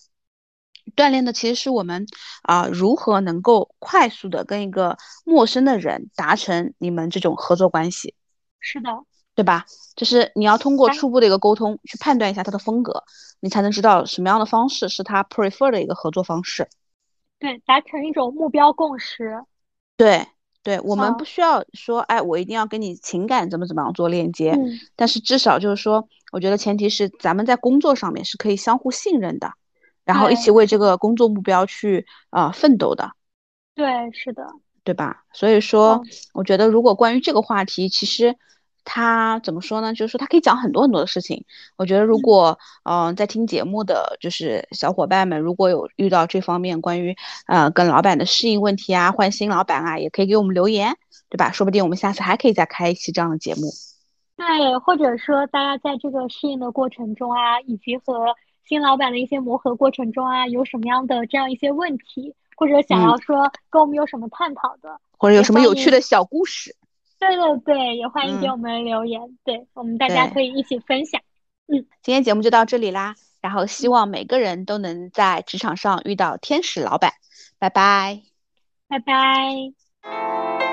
锻炼的其实是我们啊如何能够快速的跟一个陌生的人达成你们这种合作关系。是的。对吧？就是你要通过初步的一个沟通去判断一下他的风格，你才能知道什么样的方式是他 prefer 的一个合作方式。对，达成一种目标共识。对，对我们不需要说，哎，我一定要跟你情感怎么怎么样做链接。嗯。但是至少就是说，我觉得前提是咱们在工作上面是可以相互信任的，然后一起为这个工作目标去啊奋斗的。对，是的。对吧？所以说，我觉得如果关于这个话题，其实。他怎么说呢？就是说他可以讲很多很多的事情。我觉得如果嗯在听节目的就是小伙伴们，如果有遇到这方面关于呃跟老板的适应问题啊，换新老板啊，也可以给我们留言，对吧？说不定我们下次还可以再开一期这样的节目。对，或者说大家在这个适应的过程中啊，以及和新老板的一些磨合过程中啊，有什么样的这样一些问题，或者想要说跟我们有什么探讨的，或者有什么有趣的小故事。对对对，也欢迎给我们留言，对我们大家可以一起分享。嗯，今天节目就到这里啦，然后希望每个人都能在职场上遇到天使老板，拜拜，拜拜。